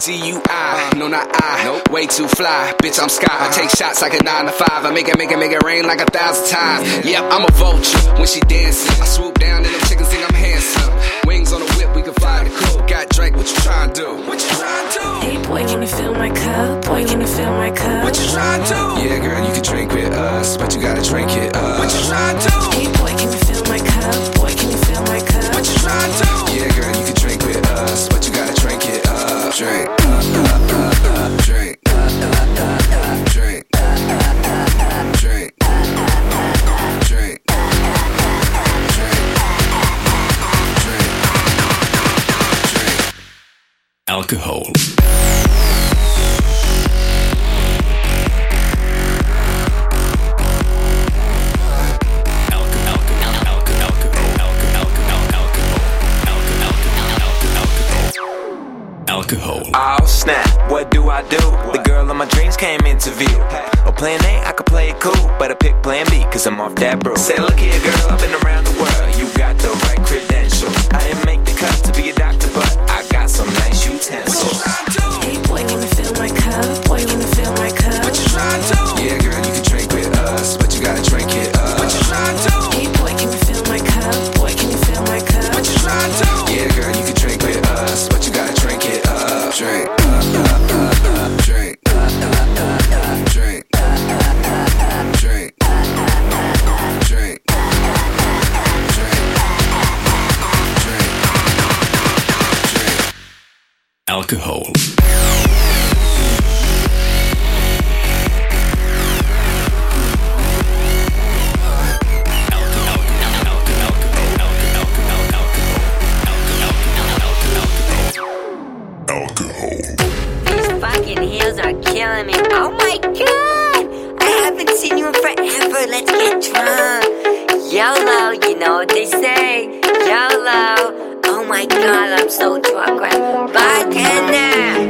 T-U-I, no not I, nope. way too fly, bitch I'm sky, I take shots like a 9 to 5, I make it, make it, make it rain like a thousand times, yep, I'm a vulture, when she dancing, I swoop down and them chickens think I'm handsome, wings on the whip, we can fly the coop, got Drake, what you trying to do? What you trying to do? Hey boy, can you fill my cup? Boy, can you fill my cup? What you trying to do? Yeah girl, you can drink with us, but you gotta drink it up. What you trying to do? Hey boy, can you fill my cup? Boy, can you fill my cup? What you trying to do? Yeah girl, you can drink, uh, uh, uh, drink, drink, Alcohol. Alcohol. Oh snap, what do I do? The girl of my dreams came into view. Oh, plan A, I could play it cool, but I pick plan B, cause I'm off that bro. Say, look here, girl, I've been around the world, you got the right credentials. I didn't make the cut to be a doctor, but I got some nice utensils. What you try to Hey boy, can you fill my cup? Boy, can you fill my cup? What you trying to do? Yeah, girl, forever. Let's get drunk. YOLO, you know what they say. God, I'm so drunk right back.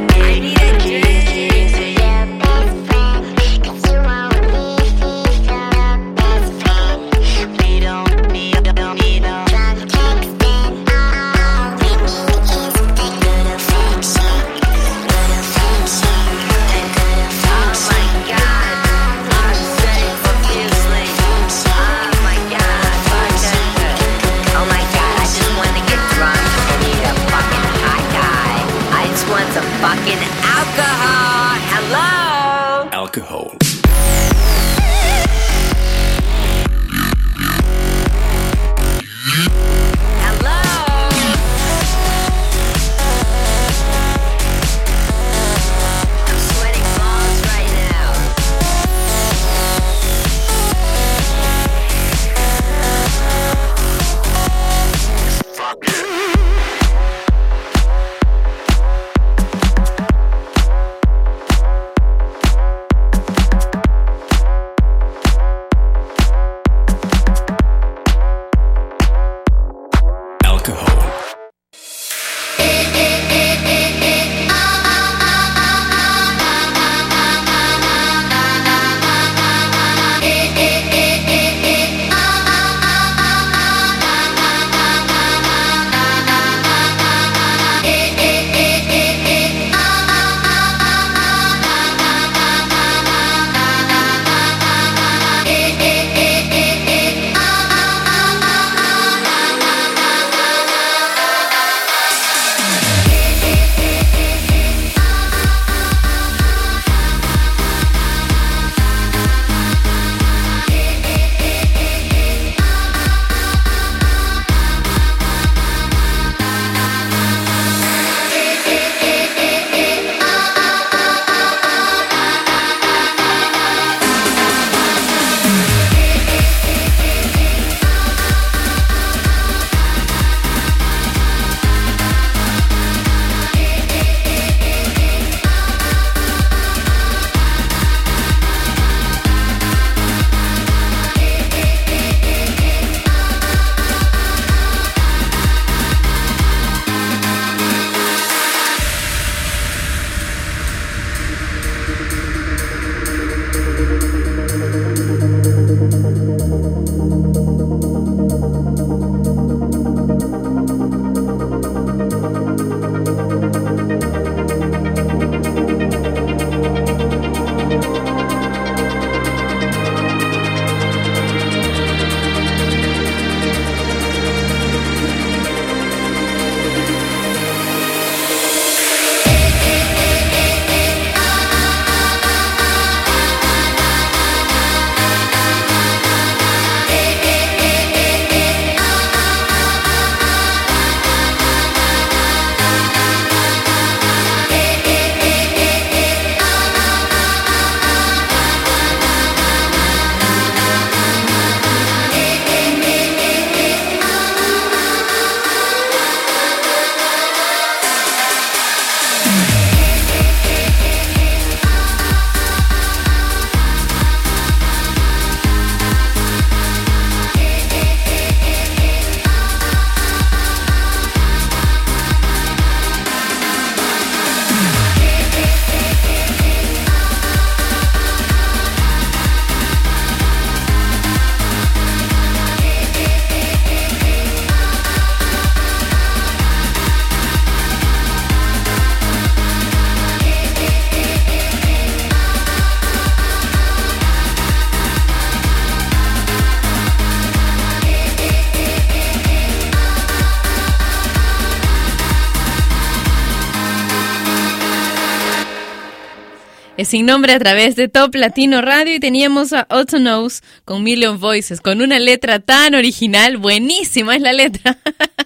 Sin nombre a través de Top Latino Radio y teníamos a Otto Knows con Million Voices, con una letra tan original, buenísima es la letra.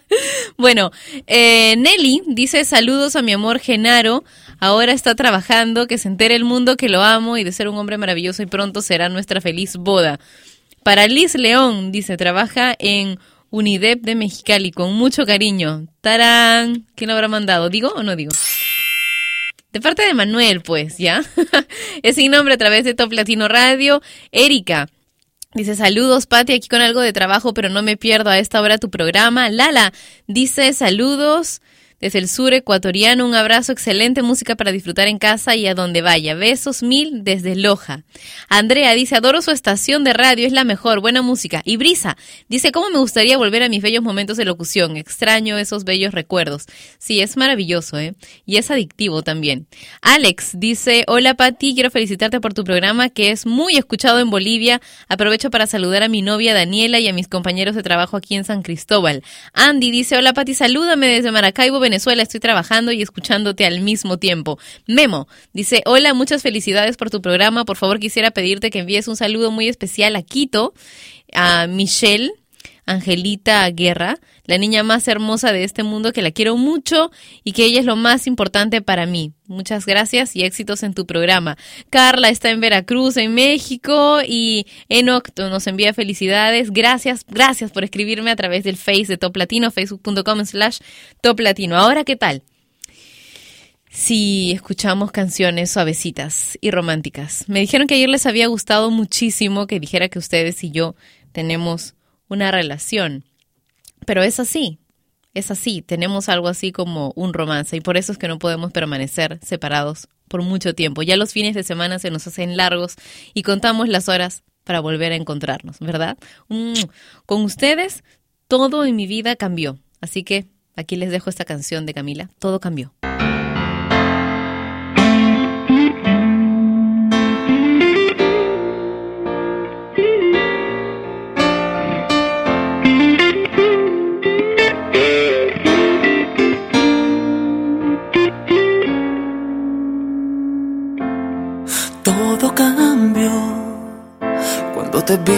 bueno, eh, Nelly dice saludos a mi amor Genaro, ahora está trabajando, que se entere el mundo que lo amo y de ser un hombre maravilloso y pronto será nuestra feliz boda. Para Liz León, dice, trabaja en Unidep de Mexicali con mucho cariño. ¡Tarán! ¿Quién lo habrá mandado? ¿Digo o no digo? De parte de Manuel, pues, ¿ya? es sin nombre a través de Top Latino Radio. Erika. Dice, saludos, Pati, aquí con algo de trabajo, pero no me pierdo a esta hora tu programa. Lala dice, saludos desde el sur ecuatoriano, un abrazo, excelente música para disfrutar en casa y a donde vaya. Besos mil desde Loja. Andrea dice, adoro su estación de radio, es la mejor, buena música. Y Brisa dice, ¿cómo me gustaría volver a mis bellos momentos de locución? Extraño esos bellos recuerdos. Sí, es maravilloso, ¿eh? Y es adictivo también. Alex dice, hola Pati, quiero felicitarte por tu programa que es muy escuchado en Bolivia. Aprovecho para saludar a mi novia Daniela y a mis compañeros de trabajo aquí en San Cristóbal. Andy dice, hola Pati, salúdame desde Maracaibo, Venezuela, estoy trabajando y escuchándote al mismo tiempo. Memo dice, hola, muchas felicidades por tu programa. Por favor, quisiera pedirte que envíes un saludo muy especial a Quito, a Michelle. Angelita Guerra, la niña más hermosa de este mundo, que la quiero mucho y que ella es lo más importante para mí. Muchas gracias y éxitos en tu programa. Carla está en Veracruz, en México, y Enoch nos envía felicidades. Gracias, gracias por escribirme a través del Face de Top Latino, facebook.com slash Top Latino. Ahora, ¿qué tal? Si escuchamos canciones suavecitas y románticas. Me dijeron que ayer les había gustado muchísimo que dijera que ustedes y yo tenemos una relación. Pero es así, es así, tenemos algo así como un romance y por eso es que no podemos permanecer separados por mucho tiempo. Ya los fines de semana se nos hacen largos y contamos las horas para volver a encontrarnos, ¿verdad? Mm, Con ustedes todo en mi vida cambió, así que aquí les dejo esta canción de Camila, todo cambió. Cambió cuando te vi.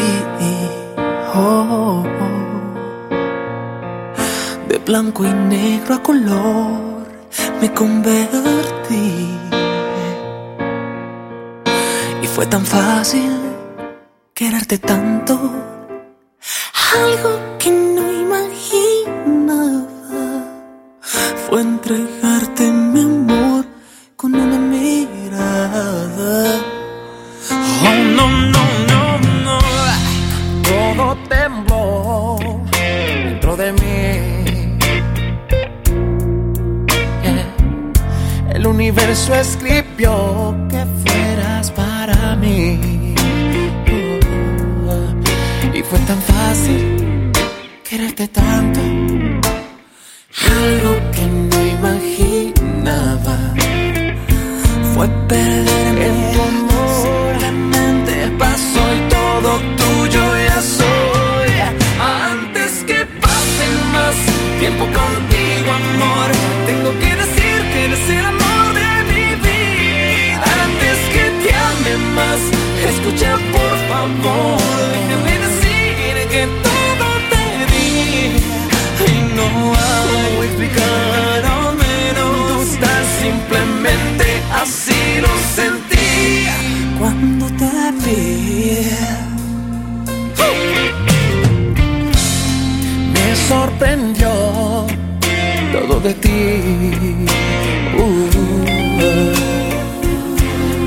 oh. De blanco y negro a color me convertí. Y fue tan fácil quererte tanto. Algo que no imaginaba fue entregarte mi amor Universo escribió que fueras para mí. Y fue tan fácil quererte tanto. Algo que no imaginaba fue perderme en tu amor. Simplemente pasó y todo tuyo ya soy. Antes que pase más tiempo contigo, favor, déjame decir que todo te di. Y no hago explicar, al menos tan simplemente así lo sentí cuando te vi. Me sorprendió todo de ti. Uh,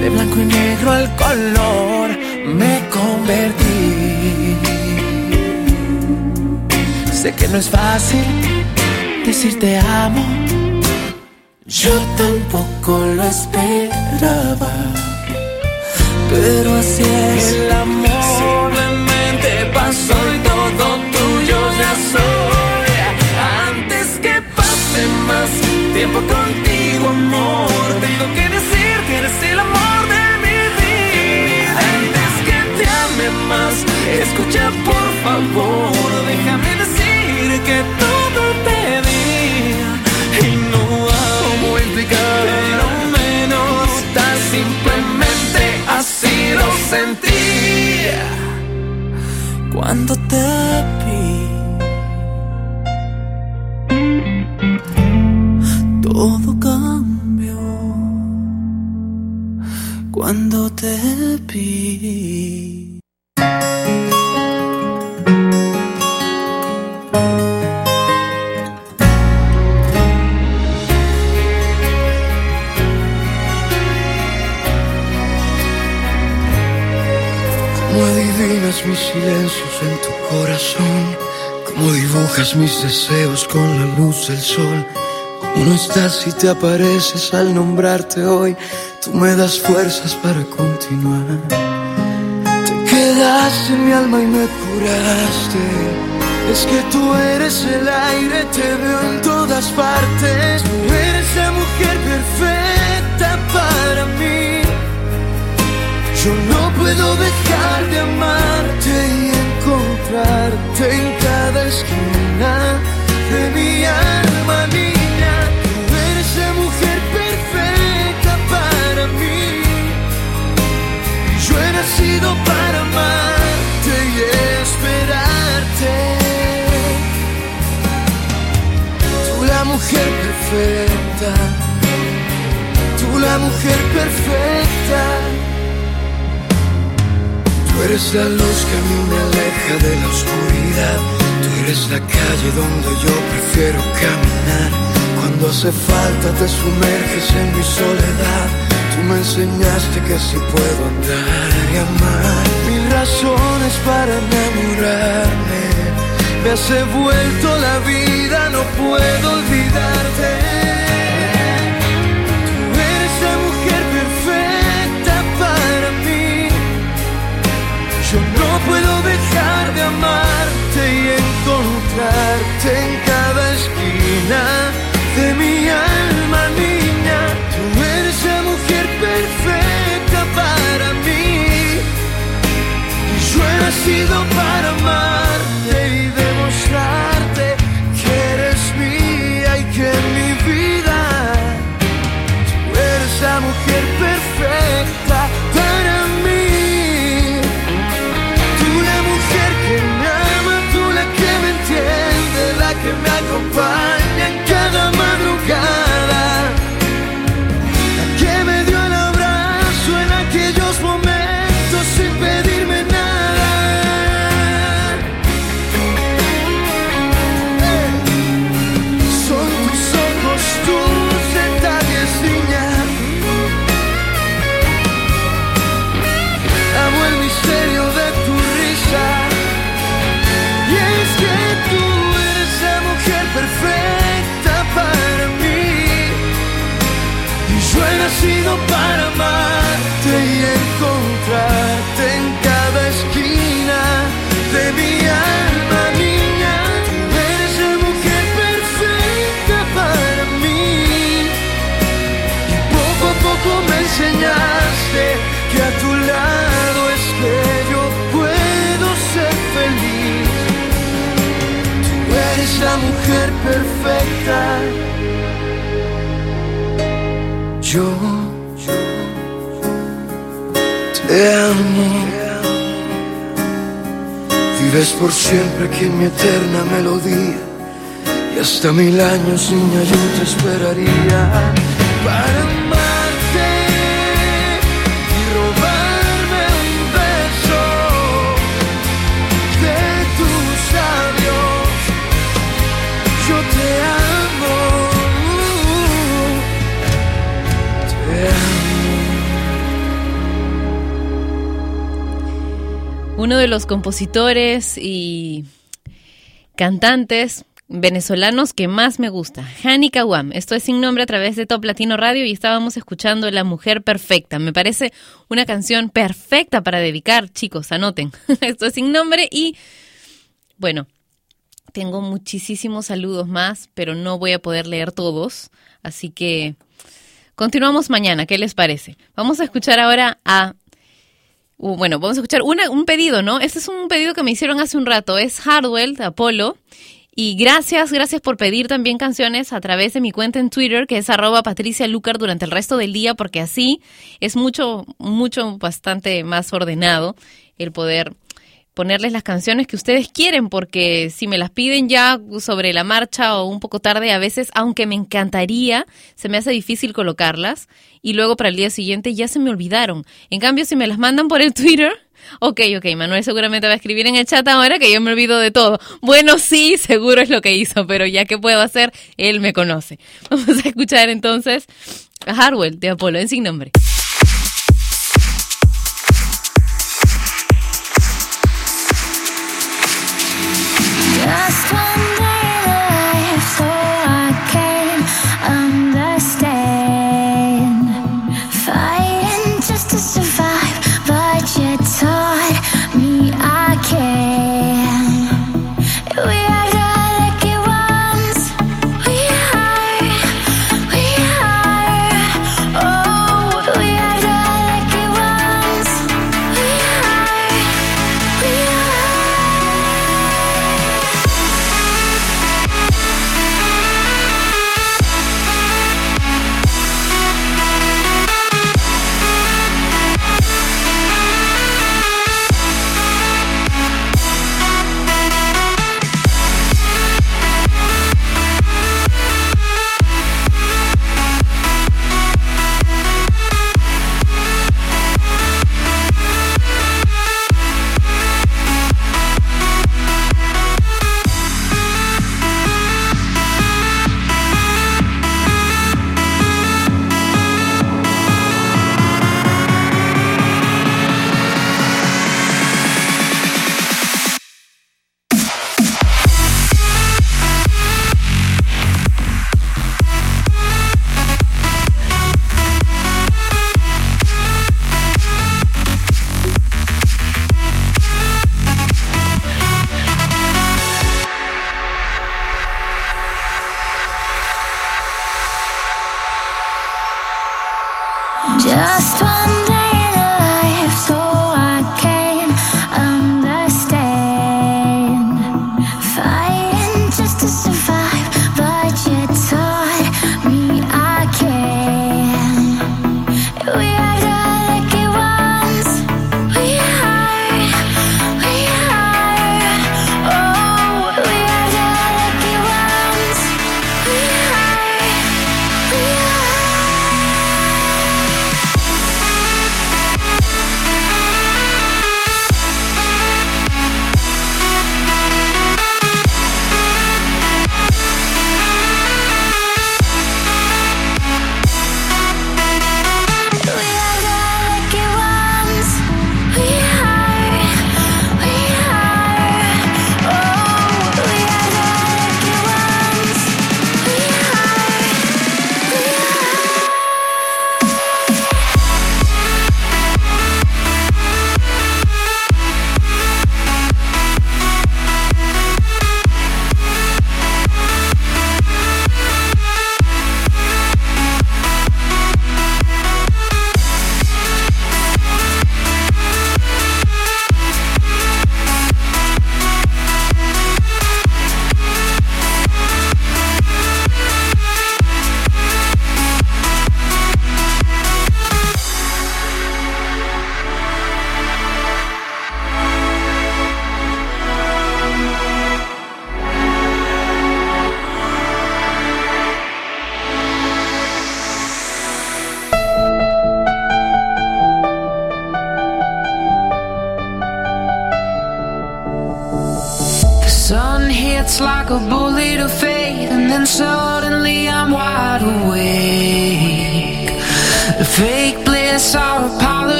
de blanco y negro al color me convertí. Sé que no es fácil decir te amo. Yo tampoco lo esperaba. Pero así es el amor. Simplemente pasó y todo tuyo ya soy. Antes que pase más tiempo contigo, amor, Escucha, por favor, déjame decir que todo te di y no hay cómo explicar. Pero menos tan simplemente así lo sentí cuando te vi. Todo cambió cuando te vi. Mis deseos con la luz del sol. Cómo no estás y te apareces al nombrarte hoy, tú me das fuerzas para continuar. Te quedaste en mi alma y me curaste. Es que tú eres el aire, te veo en todas partes. Tú eres la mujer perfecta para mí. Yo no puedo dejar de amarte en cada esquina de mi alma, niña. Tú eres la mujer perfecta para mí. Yo he nacido para amarte y esperarte. Tú la mujer perfecta. Tú la mujer perfecta. Tú eres la luz que a mí me aleja de la oscuridad. Tú eres la calle donde yo prefiero caminar. Cuando hace falta te sumerges en mi soledad. Tú me enseñaste que si puedo andar y amar. Mil razones para enamorarme. Me has vuelto la vida, no puedo olvidarte. Puedo dejar de amarte y encontrarte en cada esquina de mi alma, niña. Tú eres la mujer perfecta para mí. Y yo he nacido para amarte y demostrarte que eres mía y que mi vida tú eres la mujer hasta mil años, niña, yo te esperaría para amarte y robarme un beso de tus labios. Yo te amo, te Uno de los compositores y cantantes venezolanos que más me gusta, Hani Kawam. Esto es sin nombre a través de Top Latino Radio y estábamos escuchando La Mujer Perfecta. Me parece una canción perfecta para dedicar, chicos, anoten. Esto es sin nombre y bueno, tengo muchísimos saludos más, pero no voy a poder leer todos, así que continuamos mañana, ¿qué les parece? Vamos a escuchar ahora a bueno, vamos a escuchar una- un pedido, ¿no? Este es un pedido que me hicieron hace un rato. Es Hardwell de Apolo. Y gracias, gracias por pedir también canciones a través de mi cuenta en Twitter, que es arroba Patricia Lucar durante el resto del día, porque así es mucho, mucho, bastante más ordenado el poder ponerles las canciones que ustedes quieren, porque si me las piden ya sobre la marcha o un poco tarde, a veces, aunque me encantaría, se me hace difícil colocarlas y luego para el día siguiente ya se me olvidaron. En cambio, si me las mandan por el Twitter, Ok, ok, Manuel seguramente va a escribir en el chat ahora que yo me olvido de todo. Bueno, sí, seguro es lo que hizo, pero ya que puedo hacer, él me conoce. Vamos a escuchar entonces a Harwell de Apolo en sin nombre.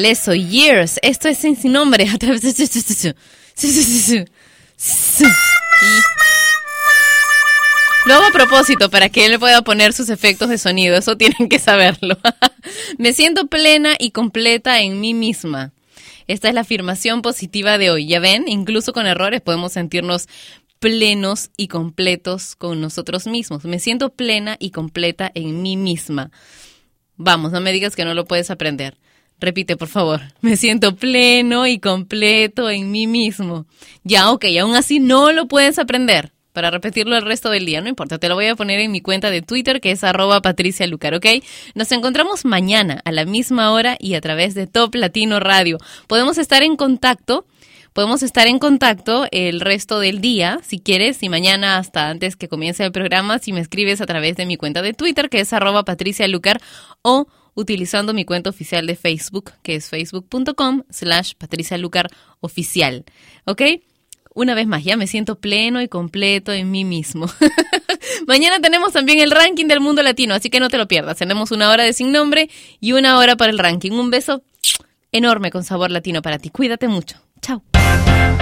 Aleso, Years. Esto es sin sin nombre. A través de- Lo a propósito para que él pueda poner sus efectos de sonido. Eso tienen que saberlo. Me siento plena y completa en mí misma. Esta es la afirmación positiva de hoy. Ya ven, incluso con errores podemos sentirnos plenos y completos con nosotros mismos. Me siento plena y completa en mí misma. Vamos, no me digas que no lo puedes aprender. Repite, por favor. Me siento pleno y completo en mí mismo. Ya, ok, aún así no lo puedes aprender. Para repetirlo el resto del día, no importa, te lo voy a poner en mi cuenta de Twitter que es arroba Patricia Lucar, ¿ok? Nos encontramos mañana a la misma hora y a través de Top Latino Radio. Podemos estar en contacto Podemos estar en contacto el resto del día, si quieres, y mañana hasta antes que comience el programa, si me escribes a través de mi cuenta de Twitter, que es arroba Patricia Lucar, o utilizando mi cuenta oficial de Facebook, que es facebook.com slash Patricia Lucar. ¿Ok? Una vez más, ya me siento pleno y completo en mí mismo. Mañana tenemos también el ranking del mundo latino, así que no te lo pierdas. Tenemos una hora de sin nombre y una hora para el ranking. Un beso enorme con sabor latino para ti. Cuídate mucho. Chao.